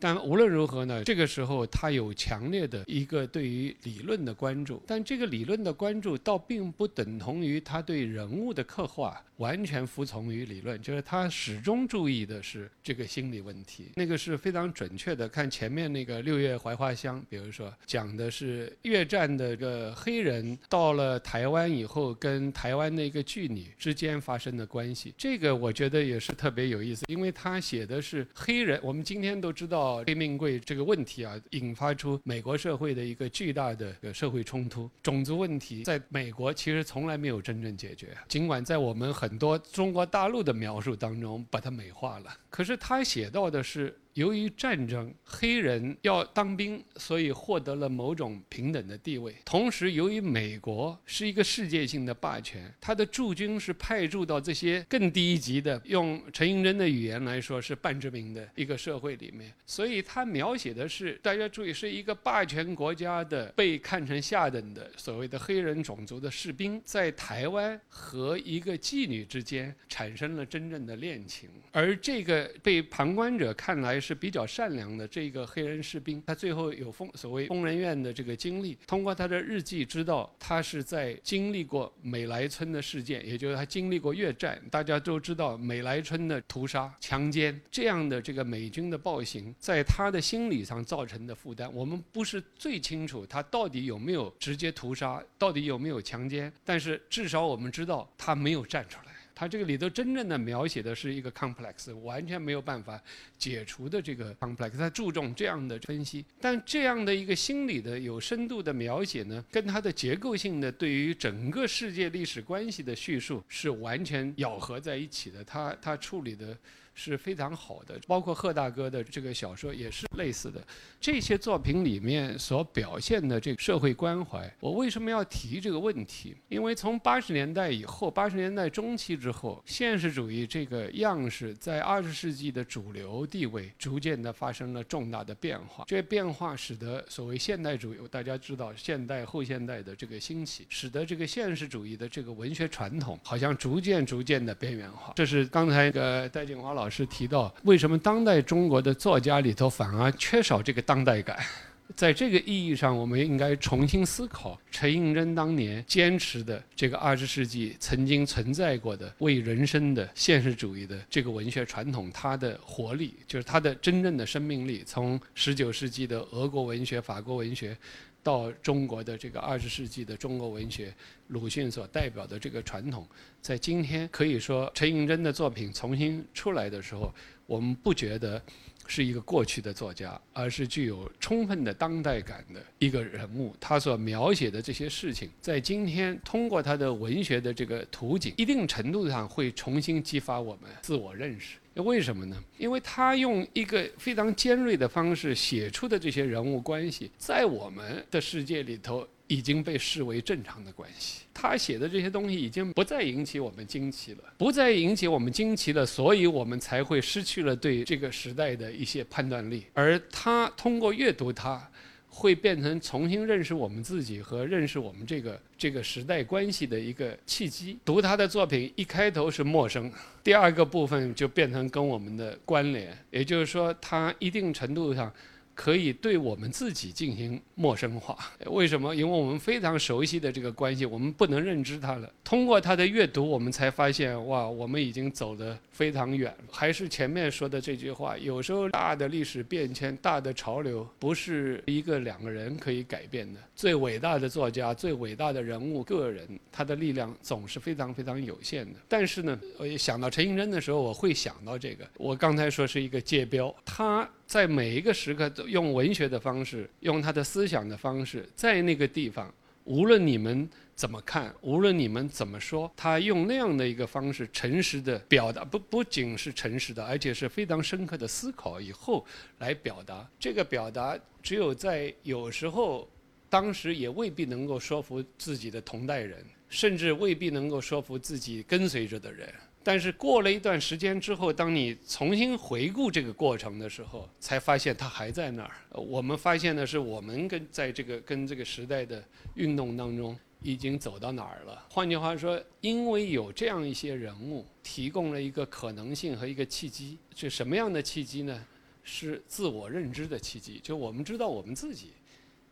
但无论如何呢，这个时候他有强烈的一个对于理论的关注，但这个理论的关注倒并不等同于他对人物的刻画。完全服从于理论，就是他始终注意的是这个心理问题，那个是非常准确的。看前面那个《六月槐花香》，比如说讲的是越战的个黑人到了台湾以后，跟台湾的一个妓女之间发生的关系，这个我觉得也是特别有意思，因为他写的是黑人。我们今天都知道黑命贵这个问题啊，引发出美国社会的一个巨大的社会冲突，种族问题在美国其实从来没有真正解决，尽管在我们很。很多中国大陆的描述当中，把它美化了。可是他写到的是。由于战争，黑人要当兵，所以获得了某种平等的地位。同时，由于美国是一个世界性的霸权，他的驻军是派驻到这些更低一级的，用陈寅真的语言来说是半殖民的一个社会里面。所以他描写的是，大家注意，是一个霸权国家的被看成下等的所谓的黑人种族的士兵，在台湾和一个妓女之间产生了真正的恋情，而这个被旁观者看来。是比较善良的这个黑人士兵，他最后有疯所谓疯人院的这个经历，通过他的日记知道他是在经历过美莱村的事件，也就是他经历过越战。大家都知道美莱村的屠杀、强奸这样的这个美军的暴行，在他的心理上造成的负担，我们不是最清楚他到底有没有直接屠杀，到底有没有强奸，但是至少我们知道他没有站出来。他这个里头真正的描写的是一个 complex，完全没有办法解除的这个 complex。他注重这样的分析，但这样的一个心理的有深度的描写呢，跟他的结构性的对于整个世界历史关系的叙述是完全咬合在一起的。他他处理的。是非常好的，包括贺大哥的这个小说也是类似的。这些作品里面所表现的这个社会关怀，我为什么要提这个问题？因为从八十年代以后，八十年代中期之后，现实主义这个样式在二十世纪的主流地位逐渐的发生了重大的变化。这变化使得所谓现代主义，大家知道现代后现代的这个兴起，使得这个现实主义的这个文学传统好像逐渐逐渐的边缘化。这是刚才那个戴锦华老。老师提到，为什么当代中国的作家里头反而缺少这个当代感？在这个意义上，我们应该重新思考陈寅真当年坚持的这个二十世纪曾经存在过的为人生的现实主义的这个文学传统，它的活力，就是它的真正的生命力。从十九世纪的俄国文学、法国文学。到中国的这个二十世纪的中国文学，鲁迅所代表的这个传统，在今天可以说陈寅恪的作品重新出来的时候，我们不觉得是一个过去的作家，而是具有充分的当代感的一个人物。他所描写的这些事情，在今天通过他的文学的这个图景，一定程度上会重新激发我们自我认识。为什么呢？因为他用一个非常尖锐的方式写出的这些人物关系，在我们的世界里头已经被视为正常的关系。他写的这些东西已经不再引起我们惊奇了，不再引起我们惊奇了，所以我们才会失去了对这个时代的一些判断力。而他通过阅读它。会变成重新认识我们自己和认识我们这个这个时代关系的一个契机。读他的作品，一开头是陌生，第二个部分就变成跟我们的关联，也就是说，他一定程度上。可以对我们自己进行陌生化，为什么？因为我们非常熟悉的这个关系，我们不能认知它了。通过他的阅读，我们才发现，哇，我们已经走得非常远。还是前面说的这句话，有时候大的历史变迁、大的潮流，不是一个两个人可以改变的。最伟大的作家、最伟大的人物、个人，他的力量总是非常非常有限的。但是呢，我一想到陈寅真的时候，我会想到这个。我刚才说是一个界标，他。在每一个时刻，都用文学的方式，用他的思想的方式，在那个地方，无论你们怎么看，无论你们怎么说，他用那样的一个方式，诚实的表达，不不仅是诚实的，而且是非常深刻的思考以后来表达。这个表达，只有在有时候，当时也未必能够说服自己的同代人，甚至未必能够说服自己跟随着的人。但是过了一段时间之后，当你重新回顾这个过程的时候，才发现它还在那儿。我们发现的是，我们跟在这个跟这个时代的运动当中，已经走到哪儿了。换句话说，因为有这样一些人物提供了一个可能性和一个契机，是什么样的契机呢？是自我认知的契机，就我们知道我们自己。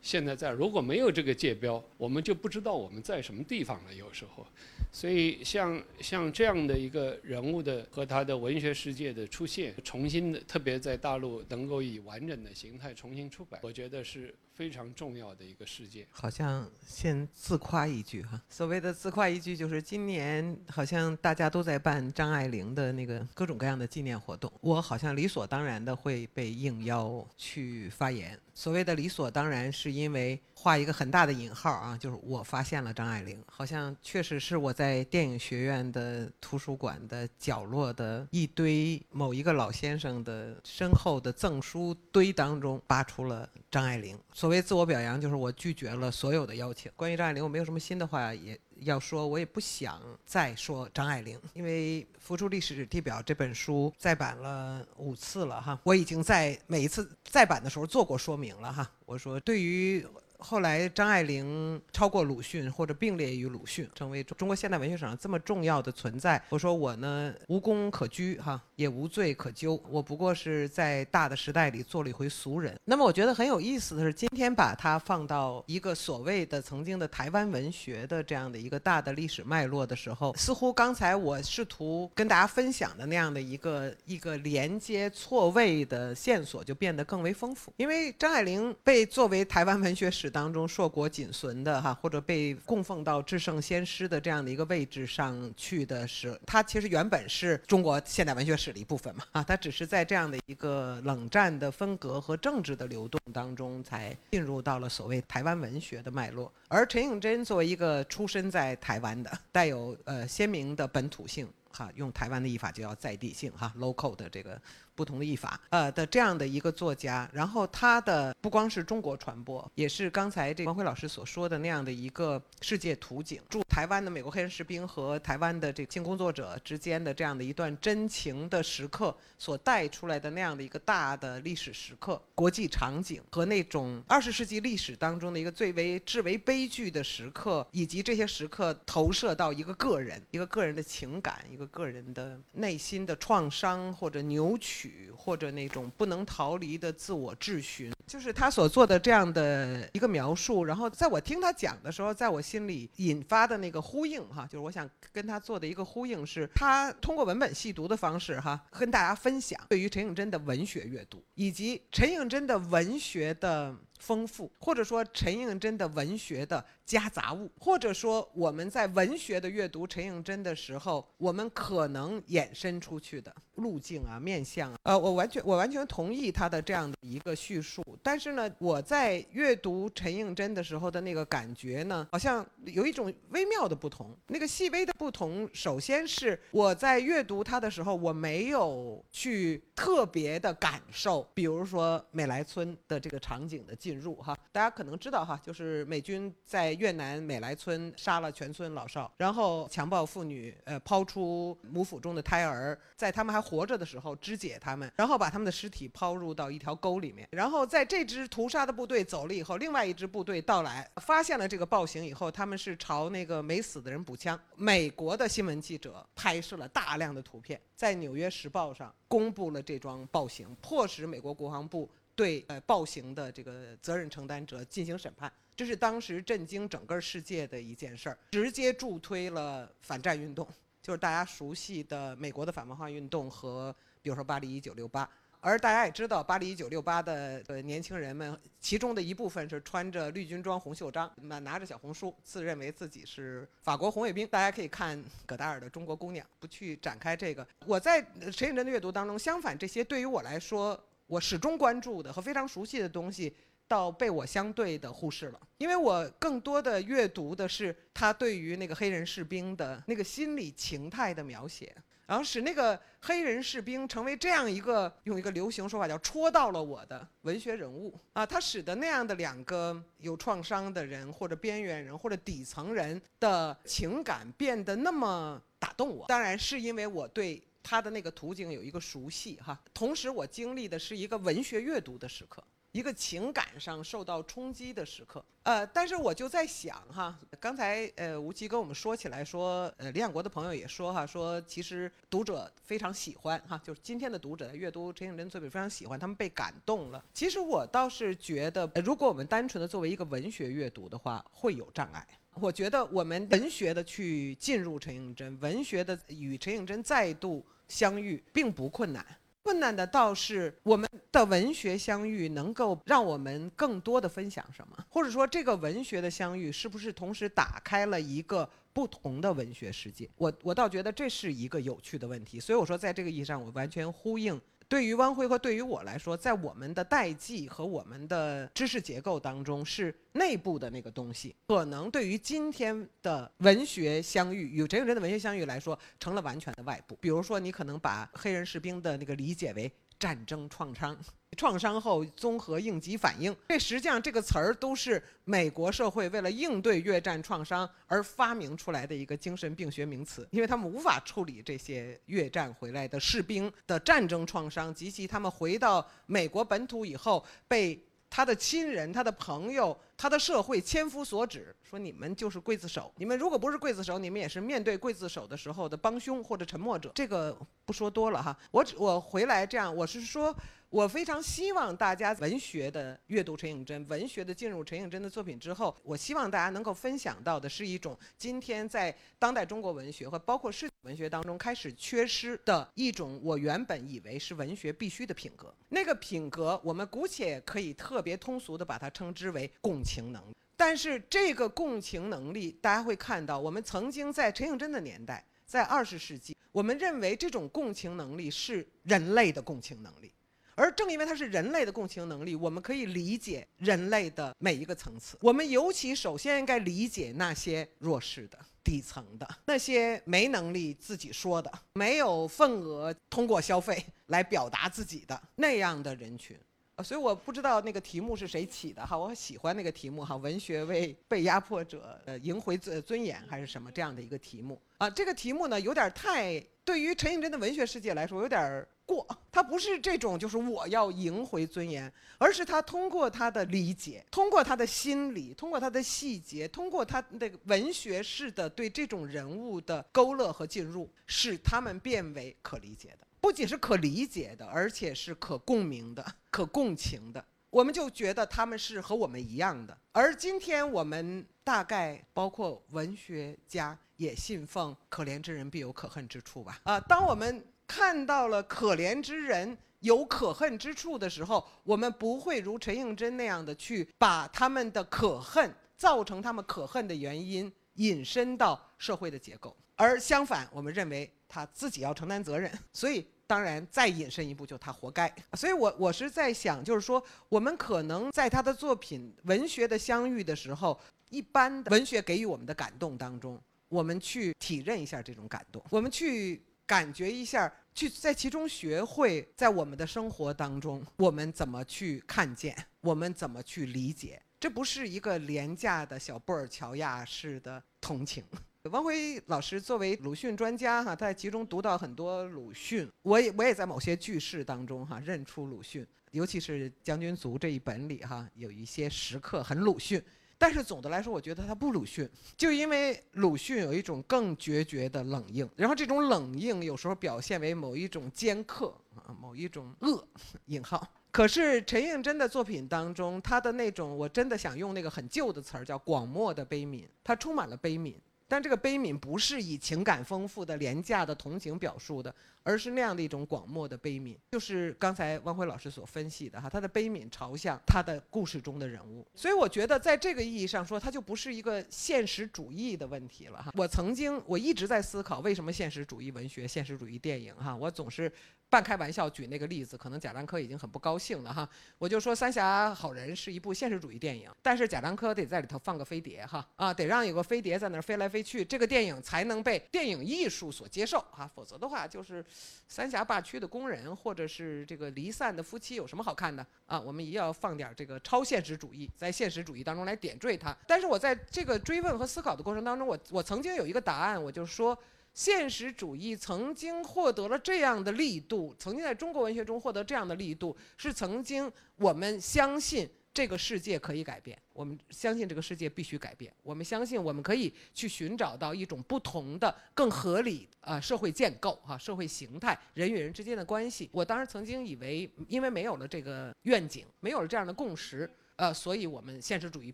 现在在，如果没有这个界标，我们就不知道我们在什么地方了。有时候，所以像像这样的一个人物的和他的文学世界的出现，重新的，特别在大陆能够以完整的形态重新出版，我觉得是。非常重要的一个事件，好像先自夸一句哈。所谓的自夸一句，就是今年好像大家都在办张爱玲的那个各种各样的纪念活动，我好像理所当然的会被应邀去发言。所谓的理所当然，是因为画一个很大的引号啊，就是我发现了张爱玲，好像确实是我在电影学院的图书馆的角落的一堆某一个老先生的身后的赠书堆当中扒出了张爱玲。所谓自我表扬，就是我拒绝了所有的邀请。关于张爱玲，我没有什么新的话也要说，我也不想再说张爱玲，因为《浮出历史地表》这本书再版了五次了哈，我已经在每一次再版的时候做过说明了哈。我说对于。后来，张爱玲超过鲁迅，或者并列于鲁迅，成为中国现代文学史上这么重要的存在。我说我呢，无功可居，哈，也无罪可究。我不过是在大的时代里做了一回俗人。那么，我觉得很有意思的是，今天把它放到一个所谓的曾经的台湾文学的这样的一个大的历史脉络的时候，似乎刚才我试图跟大家分享的那样的一个一个连接错位的线索就变得更为丰富。因为张爱玲被作为台湾文学史当中硕果仅存的哈，或者被供奉到至圣先师的这样的一个位置上去的是，它其实原本是中国现代文学史的一部分嘛啊，它只是在这样的一个冷战的分隔和政治的流动当中，才进入到了所谓台湾文学的脉络。而陈颖真作为一个出身在台湾的，带有呃鲜明的本土性哈，用台湾的译法就叫在地性哈，local 的这个。不同的译法，呃的这样的一个作家，然后他的不光是中国传播，也是刚才这王辉老师所说的那样的一个世界图景，驻台湾的美国黑人士兵和台湾的这个性工作者之间的这样的一段真情的时刻所带出来的那样的一个大的历史时刻、国际场景和那种二十世纪历史当中的一个最为至为悲剧的时刻，以及这些时刻投射到一个个人、一个个人的情感、一个个人的内心的创伤或者扭曲。或者那种不能逃离的自我质询，就是他所做的这样的一个描述。然后在我听他讲的时候，在我心里引发的那个呼应，哈，就是我想跟他做的一个呼应，是他通过文本细读的方式，哈，跟大家分享对于陈颖真的文学阅读，以及陈颖真的文学的。丰富，或者说陈应真的文学的夹杂物，或者说我们在文学的阅读陈应真的时候，我们可能衍生出去的路径啊、面相啊，呃，我完全我完全同意他的这样的一个叙述。但是呢，我在阅读陈应真的时候的那个感觉呢，好像有一种微妙的不同。那个细微的不同，首先是我在阅读他的时候，我没有去。特别的感受，比如说美莱村的这个场景的进入哈，大家可能知道哈，就是美军在越南美莱村杀了全村老少，然后强暴妇女，呃，抛出母腹中的胎儿，在他们还活着的时候肢解他们，然后把他们的尸体抛入到一条沟里面，然后在这支屠杀的部队走了以后，另外一支部队到来，发现了这个暴行以后，他们是朝那个没死的人补枪。美国的新闻记者拍摄了大量的图片，在《纽约时报》上公布了这这桩暴行，迫使美国国防部对呃暴行的这个责任承担者进行审判。这是当时震惊整个世界的一件事儿，直接助推了反战运动，就是大家熟悉的美国的反文化运动和比如说巴黎一九六八。而大家也知道，巴黎一九六八的呃年轻人们，其中的一部分是穿着绿军装、红袖章，那拿着小红书，自认为自己是法国红卫兵。大家可以看葛达尔的《中国姑娘》，不去展开这个。我在陈颖真的阅读当中，相反，这些对于我来说，我始终关注的和非常熟悉的东西，倒被我相对的忽视了，因为我更多的阅读的是他对于那个黑人士兵的那个心理情态的描写。然后使那个黑人士兵成为这样一个用一个流行说法叫戳到了我的文学人物啊，他使得那样的两个有创伤的人或者边缘人或者底层人的情感变得那么打动我。当然是因为我对他的那个图景有一个熟悉哈，同时我经历的是一个文学阅读的时刻。一个情感上受到冲击的时刻，呃，但是我就在想哈，刚才呃吴奇跟我们说起来说，呃，李想国的朋友也说哈，说其实读者非常喜欢哈，就是今天的读者阅读陈颖真作品非常喜欢，他们被感动了。其实我倒是觉得，如果我们单纯的作为一个文学阅读的话，会有障碍。我觉得我们文学的去进入陈颖真，文学的与陈颖真再度相遇，并不困难。困难的倒是我们的文学相遇能够让我们更多的分享什么，或者说这个文学的相遇是不是同时打开了一个不同的文学世界？我我倒觉得这是一个有趣的问题。所以我说，在这个意义上，我完全呼应。对于汪辉和对于我来说，在我们的代际和我们的知识结构当中，是内部的那个东西，可能对于今天的文学相遇与陈永贞的文学相遇来说，成了完全的外部。比如说，你可能把黑人士兵的那个理解为战争创伤。创伤后综合应急反应，这实际上这个词儿都是美国社会为了应对越战创伤而发明出来的一个精神病学名词，因为他们无法处理这些越战回来的士兵的战争创伤及其他们回到美国本土以后被。他的亲人、他的朋友、他的社会千夫所指，说你们就是刽子手。你们如果不是刽子手，你们也是面对刽子手的时候的帮凶或者沉默者。这个不说多了哈。我只我回来这样，我是说。我非常希望大家文学的阅读陈颖真，文学的进入陈颖真的作品之后，我希望大家能够分享到的是一种今天在当代中国文学和包括世界文学当中开始缺失的一种我原本以为是文学必须的品格。那个品格，我们姑且可以特别通俗的把它称之为共情能力。但是这个共情能力，大家会看到，我们曾经在陈颖真的年代，在二十世纪，我们认为这种共情能力是人类的共情能力。而正因为它是人类的共情能力，我们可以理解人类的每一个层次。我们尤其首先应该理解那些弱势的、底层的、那些没能力自己说的、没有份额通过消费来表达自己的那样的人群。所以我不知道那个题目是谁起的哈，我喜欢那个题目哈，文学为被压迫者呃赢回尊尊严还是什么这样的一个题目啊？这个题目呢有点太对于陈颖真的文学世界来说有点儿。过，他不是这种，就是我要赢回尊严，而是他通过他的理解，通过他的心理，通过他的细节，通过他的文学式的对这种人物的勾勒和进入，使他们变为可理解的，不仅是可理解的，而且是可共鸣的、可共情的。我们就觉得他们是和我们一样的。而今天我们大概包括文学家也信奉“可怜之人必有可恨之处”吧？啊，当我们。看到了可怜之人有可恨之处的时候，我们不会如陈应真那样的去把他们的可恨造成他们可恨的原因引申到社会的结构，而相反，我们认为他自己要承担责任。所以，当然再引申一步，就他活该。所以我我是在想，就是说，我们可能在他的作品文学的相遇的时候，一般的文学给予我们的感动当中，我们去体认一下这种感动，我们去。感觉一下，去在其中学会，在我们的生活当中，我们怎么去看见，我们怎么去理解。这不是一个廉价的小布尔乔亚式的同情。汪辉老师作为鲁迅专家哈，他在其中读到很多鲁迅，我也我也在某些句式当中哈认出鲁迅，尤其是《将军族》这一本里哈有一些时刻很鲁迅，但是总的来说，我觉得他不鲁迅，就因为鲁迅有一种更决绝的冷硬，然后这种冷硬有时候表现为某一种尖刻啊，某一种恶引号。可是陈映真的作品当中，他的那种我真的想用那个很旧的词儿叫广漠的悲悯，他充满了悲悯，但这个悲悯不是以情感丰富的廉价的同情表述的。而是那样的一种广漠的悲悯，就是刚才汪辉老师所分析的哈，他的悲悯朝向他的故事中的人物，所以我觉得在这个意义上说，它就不是一个现实主义的问题了哈。我曾经我一直在思考，为什么现实主义文学、现实主义电影哈，我总是半开玩笑举那个例子，可能贾樟柯已经很不高兴了哈。我就说《三峡好人》是一部现实主义电影，但是贾樟柯得在里头放个飞碟哈啊，得让有个飞碟在那儿飞来飞去，这个电影才能被电影艺术所接受啊，否则的话就是。三峡坝区的工人，或者是这个离散的夫妻，有什么好看的啊？我们也要放点这个超现实主义，在现实主义当中来点缀它。但是我在这个追问和思考的过程当中，我我曾经有一个答案，我就说，现实主义曾经获得了这样的力度，曾经在中国文学中获得这样的力度，是曾经我们相信。这个世界可以改变，我们相信这个世界必须改变。我们相信我们可以去寻找到一种不同的、更合理啊社会建构哈社会形态，人与人之间的关系。我当时曾经以为，因为没有了这个愿景，没有了这样的共识，呃，所以我们现实主义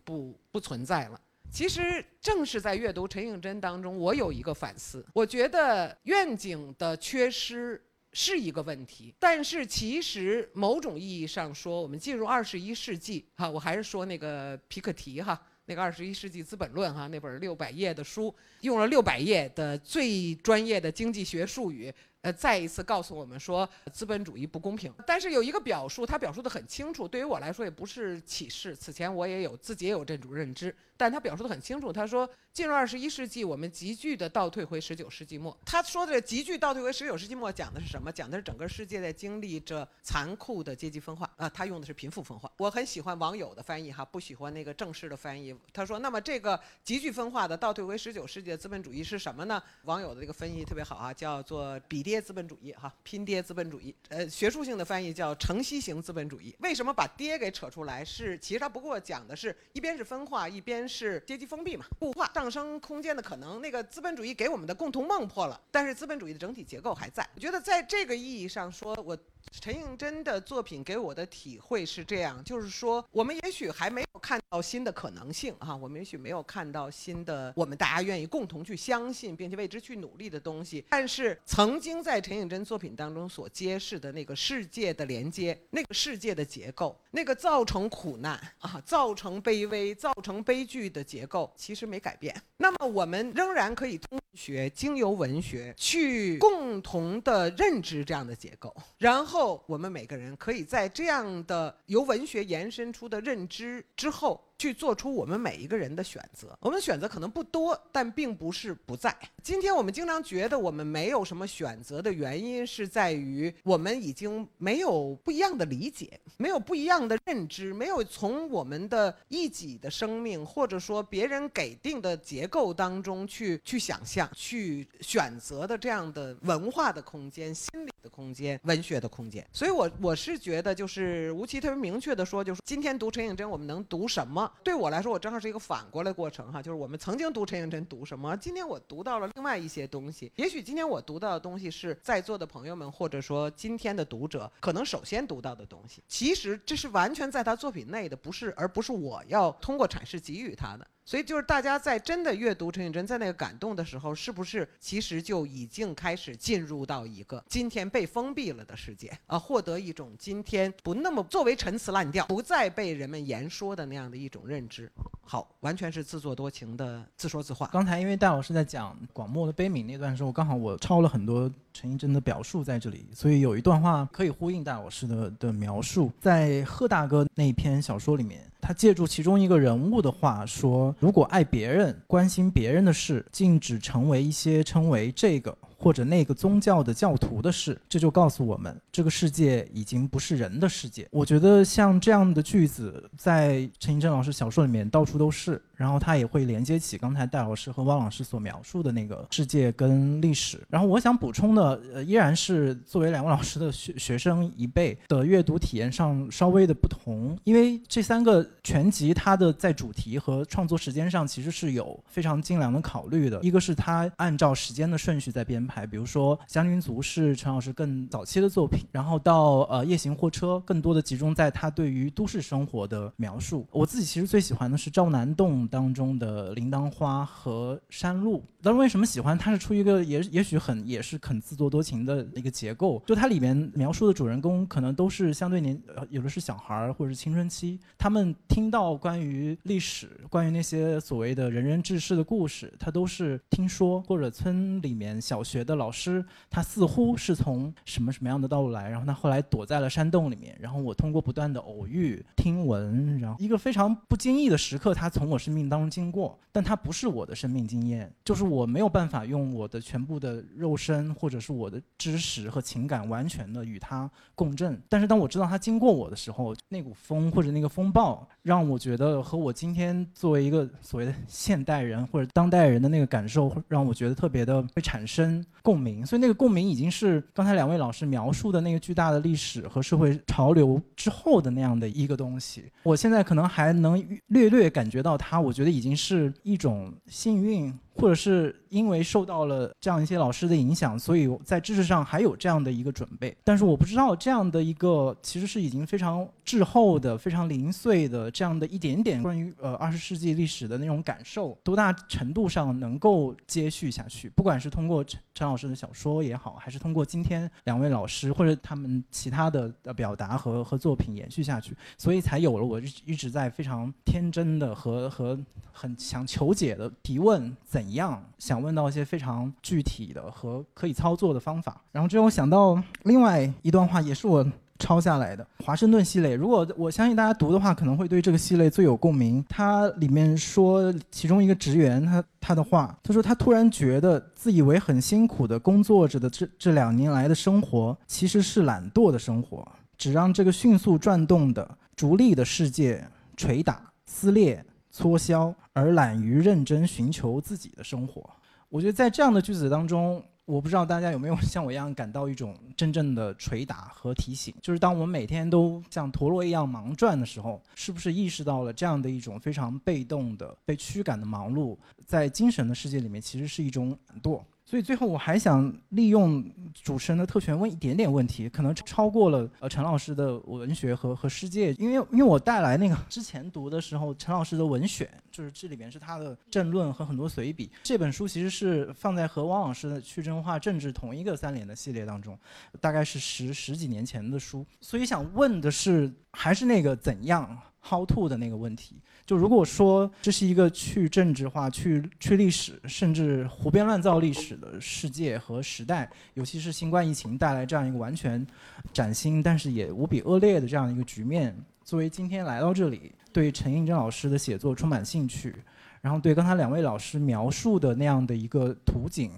不不存在了。其实正是在阅读陈应真当中，我有一个反思，我觉得愿景的缺失。是一个问题，但是其实某种意义上说，我们进入二十一世纪，哈，我还是说那个皮克提哈，那个《二十一世纪资本论》哈，那本六百页的书，用了六百页的最专业的经济学术语。呃，再一次告诉我们说，资本主义不公平。但是有一个表述，他表述的很清楚，对于我来说也不是启示。此前我也有自己也有这种认知，但他表述的很清楚。他说，进入二十一世纪，我们急剧的倒退回十九世纪末。他说的急剧倒退回十九世纪末，讲的是什么？讲的是整个世界在经历着残酷的阶级分化啊。他用的是贫富分化。我很喜欢网友的翻译哈，不喜欢那个正式的翻译。他说，那么这个急剧分化的倒退回十九世纪的资本主义是什么呢？网友的这个分译特别好啊，叫做比跌。资本主义哈，拼爹资本主义，呃，学术性的翻译叫城西型资本主义。为什么把爹给扯出来？是其实他不过讲的是一边是分化，一边是阶级封闭嘛，固化上升空间的可能。那个资本主义给我们的共同梦破了，但是资本主义的整体结构还在。我觉得在这个意义上说，我。陈应真的作品给我的体会是这样，就是说，我们也许还没有看到新的可能性啊，我们也许没有看到新的我们大家愿意共同去相信并且为之去努力的东西。但是，曾经在陈应真作品当中所揭示的那个世界的连接、那个世界的结构、那个造成苦难啊、造成卑微、造成悲剧的结构，其实没改变。那么，我们仍然可以通学、经由文学去共同的认知这样的结构，然后。后，我们每个人可以在这样的由文学延伸出的认知之后。去做出我们每一个人的选择。我们的选择可能不多，但并不是不在。今天我们经常觉得我们没有什么选择的原因，是在于我们已经没有不一样的理解，没有不一样的认知，没有从我们的一己的生命，或者说别人给定的结构当中去去想象、去选择的这样的文化的空间、心理的空间、文学的空间。所以，我我是觉得，就是吴奇特别明确的说，就是今天读陈颖真，我们能读什么？对我来说，我正好是一个反过来过程哈，就是我们曾经读陈映真读什么，今天我读到了另外一些东西。也许今天我读到的东西是在座的朋友们，或者说今天的读者可能首先读到的东西。其实这是完全在他作品内的，不是，而不是我要通过阐释给予他的。所以就是大家在真的阅读陈颖真在那个感动的时候，是不是其实就已经开始进入到一个今天被封闭了的世界啊，获得一种今天不那么作为陈词滥调，不再被人们言说的那样的一种认知。好，完全是自作多情的自说自话。刚才因为戴老师在讲广漠的悲悯那段时候，刚好我抄了很多陈寅真的表述在这里，所以有一段话可以呼应戴老师的的描述，在贺大哥那篇小说里面。他借助其中一个人物的话说：“如果爱别人、关心别人的事，禁止成为一些称为这个或者那个宗教的教徒的事。这就告诉我们，这个世界已经不是人的世界。我觉得像这样的句子，在陈寅正老师小说里面到处都是。然后他也会连接起刚才戴老师和汪老师所描述的那个世界跟历史。然后我想补充的，呃，依然是作为两位老师的学学生一辈的阅读体验上稍微的不同，因为这三个全集它的在主题和创作时间上其实是有非常精良的考虑的。一个是他按照时间的顺序在编牌，比如说《将军族》是陈老师更早期的作品，然后到呃《夜行货车》更多的集中在他对于都市生活的描述。我自己其实最喜欢的是赵南栋。当中的铃铛花和山路，当时为什么喜欢？它是出于一个也也许很也是很自作多情的一个结构。就它里面描述的主人公可能都是相对年，有的是小孩儿或者是青春期，他们听到关于历史、关于那些所谓的仁人志士的故事，他都是听说或者村里面小学的老师，他似乎是从什么什么样的道路来，然后他后来躲在了山洞里面，然后我通过不断的偶遇、听闻，然后一个非常不经意的时刻，他从我生命。当中经过，但他不是我的生命经验，就是我没有办法用我的全部的肉身或者是我的知识和情感完全的与他共振。但是当我知道他经过我的时候，那股风或者那个风暴，让我觉得和我今天作为一个所谓的现代人或者当代人的那个感受，让我觉得特别的会产生共鸣。所以那个共鸣已经是刚才两位老师描述的那个巨大的历史和社会潮流之后的那样的一个东西。我现在可能还能略略感觉到它，我。觉得已经是一种幸运。或者是因为受到了这样一些老师的影响，所以在知识上还有这样的一个准备。但是我不知道这样的一个其实是已经非常滞后的、非常零碎的这样的一点点关于呃二十世纪历史的那种感受，多大程度上能够接续下去？不管是通过陈陈老师的小说也好，还是通过今天两位老师或者他们其他的呃表达和和作品延续下去，所以才有了我一直在非常天真的和和很想求解的提问怎。一样想问到一些非常具体的和可以操作的方法，然后之后想到另外一段话，也是我抄下来的《华盛顿系列》。如果我相信大家读的话，可能会对这个系列最有共鸣。它里面说，其中一个职员他他的话，他说他突然觉得自以为很辛苦的工作着的这这两年来的生活，其实是懒惰的生活，只让这个迅速转动的逐利的世界捶打撕裂。搓销，而懒于认真寻求自己的生活。我觉得在这样的句子当中，我不知道大家有没有 像我一样感到一种真正的捶打和提醒，就是当我们每天都像陀螺一样忙转的时候，是不是意识到了这样的一种非常被动的、被驱赶的忙碌，在精神的世界里面其实是一种懒惰。所以最后我还想利用主持人的特权问一点点问题，可能超过了呃陈老师的文学和和世界，因为因为我带来那个之前读的时候，陈老师的文选，就是这里面是他的政论和很多随笔。这本书其实是放在和汪老师的去真化政治同一个三联的系列当中，大概是十十几年前的书。所以想问的是，还是那个怎样 how to 的那个问题。就如果说这是一个去政治化、去去历史，甚至胡编乱造历史的世界和时代，尤其是新冠疫情带来这样一个完全崭新，但是也无比恶劣的这样一个局面，作为今天来到这里，对陈映真老师的写作充满兴趣，然后对刚才两位老师描述的那样的一个图景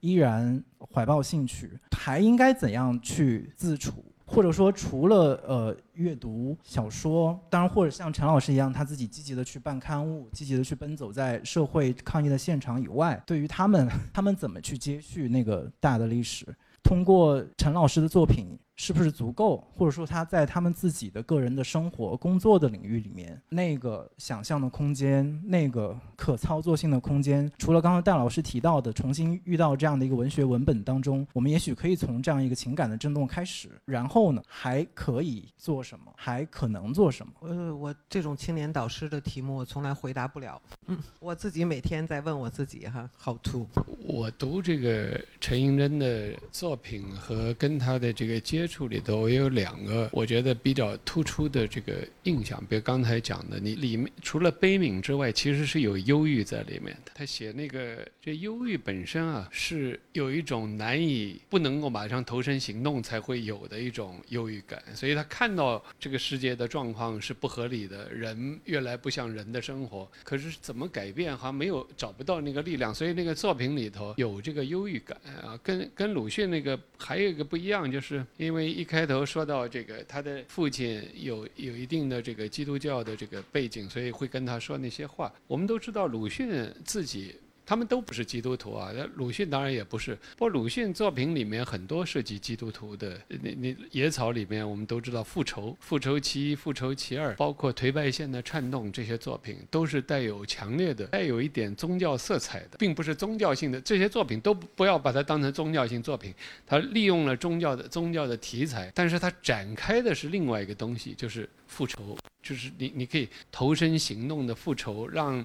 依然怀抱兴趣，还应该怎样去自处？或者说，除了呃阅读小说，当然或者像陈老师一样，他自己积极的去办刊物，积极的去奔走在社会抗议的现场以外，对于他们，他们怎么去接续那个大的历史？通过陈老师的作品。是不是足够，或者说他在他们自己的个人的生活、工作的领域里面，那个想象的空间、那个可操作性的空间，除了刚刚戴老师提到的重新遇到这样的一个文学文本当中，我们也许可以从这样一个情感的震动开始，然后呢，还可以做什么？还可能做什么？呃，我这种青年导师的题目，我从来回答不了。嗯，我自己每天在问我自己哈，How to？我读这个陈寅真的作品和跟他的这个接。接触里头，我有两个我觉得比较突出的这个印象，比如刚才讲的，你里面除了悲悯之外，其实是有忧郁在里面的。他写那个这忧郁本身啊，是有一种难以不能够马上投身行动才会有的一种忧郁感，所以他看到这个世界的状况是不合理的，人越来不像人的生活，可是怎么改变，好像没有找不到那个力量，所以那个作品里头有这个忧郁感啊，跟跟鲁迅那个还有一个不一样，就是因为因为一开头说到这个他的父亲有有一定的这个基督教的这个背景，所以会跟他说那些话。我们都知道鲁迅自己。他们都不是基督徒啊，那鲁迅当然也不是。不过鲁迅作品里面很多涉及基督徒的，那那野草里面我们都知道复仇、复仇其一、复仇其二，包括颓败线的颤动这些作品，都是带有强烈的、带有一点宗教色彩的，并不是宗教性的。这些作品都不要把它当成宗教性作品，它利用了宗教的宗教的题材，但是它展开的是另外一个东西，就是复仇，就是你你可以投身行动的复仇，让。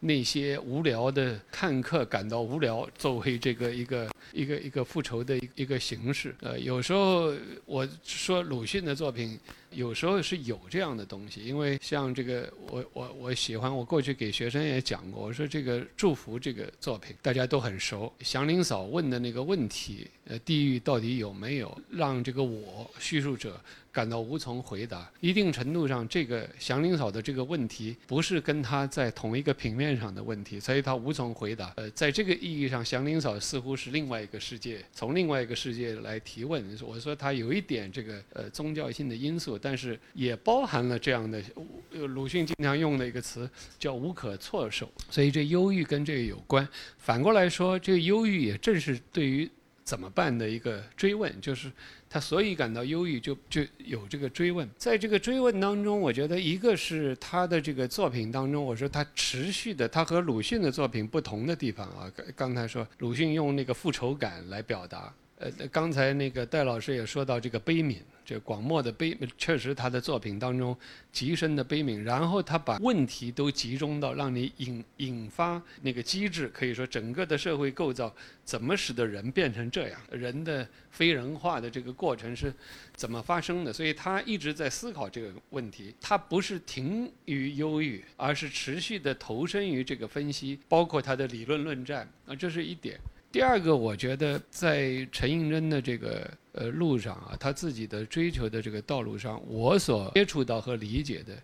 那些无聊的看客感到无聊，作为这个一个一个一个复仇的一一个形式。呃，有时候我说鲁迅的作品。有时候是有这样的东西，因为像这个，我我我喜欢，我过去给学生也讲过，我说这个祝福这个作品大家都很熟。祥林嫂问的那个问题，呃，地狱到底有没有，让这个我叙述者感到无从回答。一定程度上，这个祥林嫂的这个问题不是跟他在同一个平面上的问题，所以他无从回答。呃，在这个意义上，祥林嫂似乎是另外一个世界，从另外一个世界来提问。我说他有一点这个呃宗教性的因素。但是也包含了这样的，呃，鲁迅经常用的一个词叫无可措手，所以这忧郁跟这个有关。反过来说，这忧郁也正是对于怎么办的一个追问，就是他所以感到忧郁，就就有这个追问。在这个追问当中，我觉得一个是他的这个作品当中，我说他持续的，他和鲁迅的作品不同的地方啊，刚才说鲁迅用那个复仇感来表达，呃，刚才那个戴老师也说到这个悲悯。这广漠的悲，确实他的作品当中极深的悲悯，然后他把问题都集中到让你引引发那个机制，可以说整个的社会构造怎么使得人变成这样，人的非人化的这个过程是怎么发生的？所以他一直在思考这个问题，他不是停于忧郁，而是持续的投身于这个分析，包括他的理论论战啊，这是一点。第二个，我觉得在陈应真的这个呃路上啊，他自己的追求的这个道路上，我所接触到和理解的，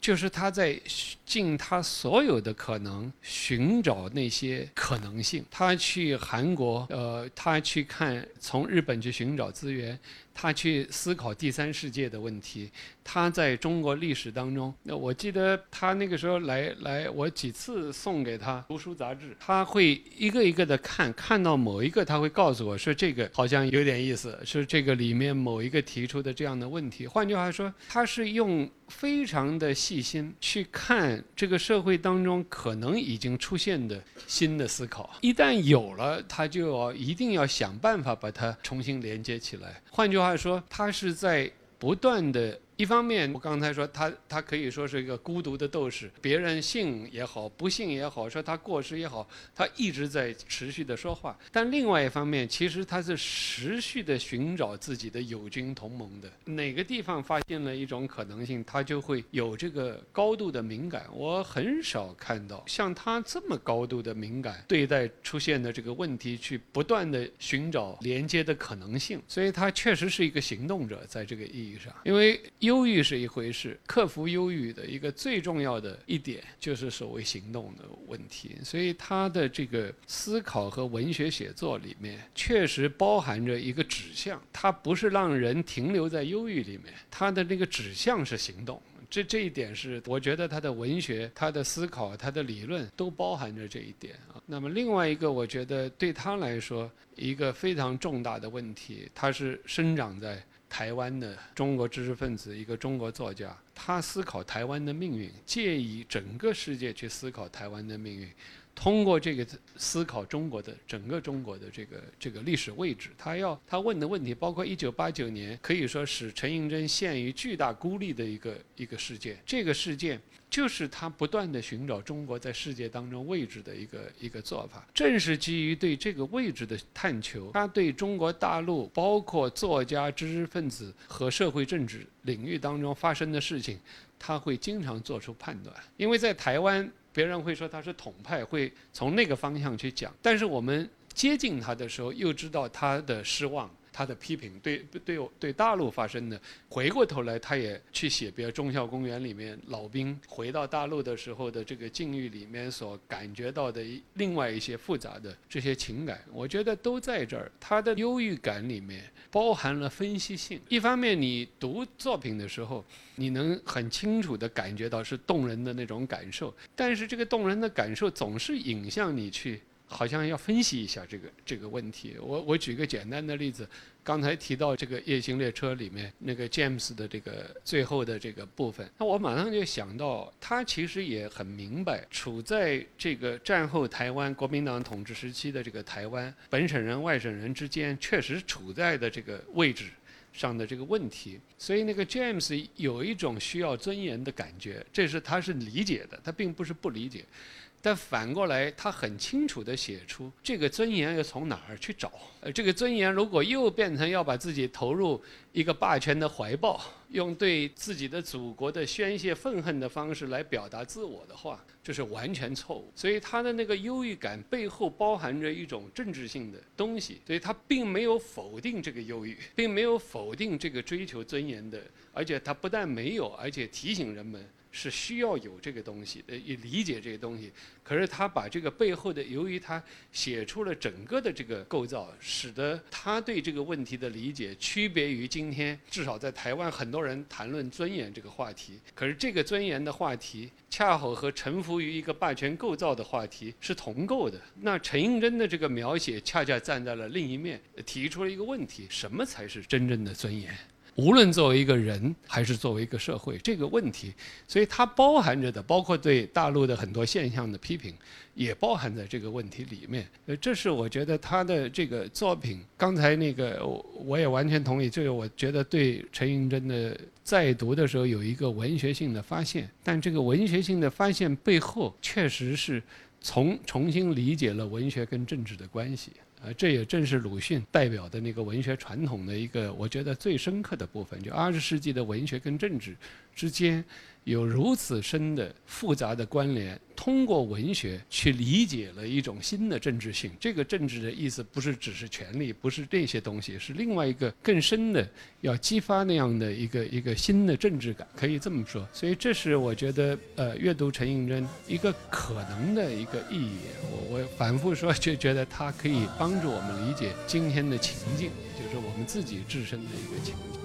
就是他在尽他所有的可能寻找那些可能性。他去韩国，呃，他去看从日本去寻找资源。他去思考第三世界的问题，他在中国历史当中，那我记得他那个时候来来，我几次送给他读书杂志，他会一个一个的看，看到某一个他会告诉我说这个好像有点意思，是这个里面某一个提出的这样的问题。换句话说，他是用非常的细心去看这个社会当中可能已经出现的新的思考，一旦有了，他就要一定要想办法把它重新连接起来。换句话。他说：“他是在不断的。”一方面，我刚才说他他可以说是一个孤独的斗士，别人信也好，不信也好，说他过失也好，他一直在持续的说话。但另外一方面，其实他是持续的寻找自己的友军同盟的。哪个地方发现了一种可能性，他就会有这个高度的敏感。我很少看到像他这么高度的敏感对待出现的这个问题，去不断的寻找连接的可能性。所以他确实是一个行动者，在这个意义上，因为。忧郁是一回事，克服忧郁的一个最重要的一点就是所谓行动的问题。所以他的这个思考和文学写作里面，确实包含着一个指向，他不是让人停留在忧郁里面，他的那个指向是行动。这这一点是我觉得他的文学、他的思考、他的理论都包含着这一点啊。那么另外一个，我觉得对他来说一个非常重大的问题，他是生长在。台湾的中国知识分子，一个中国作家，他思考台湾的命运，借以整个世界去思考台湾的命运。通过这个思考中国的整个中国的这个这个历史位置，他要他问的问题，包括一九八九年可以说使陈寅真陷于巨大孤立的一个一个事件，这个事件就是他不断的寻找中国在世界当中位置的一个一个做法。正是基于对这个位置的探求，他对中国大陆包括作家、知识分子和社会政治领域当中发生的事情，他会经常做出判断，因为在台湾。别人会说他是统派，会从那个方向去讲。但是我们接近他的时候，又知道他的失望。他的批评对对对大陆发生的，回过头来他也去写，比如《忠孝公园》里面老兵回到大陆的时候的这个境遇里面所感觉到的另外一些复杂的这些情感，我觉得都在这儿。他的忧郁感里面包含了分析性。一方面，你读作品的时候，你能很清楚地感觉到是动人的那种感受，但是这个动人的感受总是引向你去。好像要分析一下这个这个问题。我我举个简单的例子，刚才提到这个《夜行列车》里面那个 James 的这个最后的这个部分，那我马上就想到，他其实也很明白，处在这个战后台湾国民党统治时期的这个台湾本省人外省人之间，确实处在的这个位置上的这个问题。所以那个 James 有一种需要尊严的感觉，这是他是理解的，他并不是不理解。但反过来，他很清楚地写出这个尊严要从哪儿去找。呃，这个尊严如果又变成要把自己投入一个霸权的怀抱，用对自己的祖国的宣泄愤恨的方式来表达自我的话，这是完全错误。所以他的那个忧郁感背后包含着一种政治性的东西，所以他并没有否定这个忧郁，并没有否定这个追求尊严的，而且他不但没有，而且提醒人们。是需要有这个东西，呃，也理解这个东西。可是他把这个背后的，由于他写出了整个的这个构造，使得他对这个问题的理解区别于今天至少在台湾很多人谈论尊严这个话题。可是这个尊严的话题，恰好和臣服于一个霸权构造的话题是同构的。那陈应真的这个描写，恰恰站在了另一面，提出了一个问题：什么才是真正的尊严？无论作为一个人还是作为一个社会，这个问题，所以它包含着的，包括对大陆的很多现象的批评，也包含在这个问题里面。呃，这是我觉得他的这个作品。刚才那个，我也完全同意。这个我觉得对陈寅真的在读的时候有一个文学性的发现，但这个文学性的发现背后，确实是从重新理解了文学跟政治的关系。呃，这也正是鲁迅代表的那个文学传统的一个，我觉得最深刻的部分，就二十世纪的文学跟政治之间有如此深的复杂的关联。通过文学去理解了一种新的政治性，这个政治的意思不是只是权力，不是这些东西，是另外一个更深的，要激发那样的一个一个新的政治感，可以这么说。所以这是我觉得，呃，阅读陈应真一个可能的一个意义。我我反复说，就觉得它可以帮助我们理解今天的情境，就是我们自己自身的一个情境。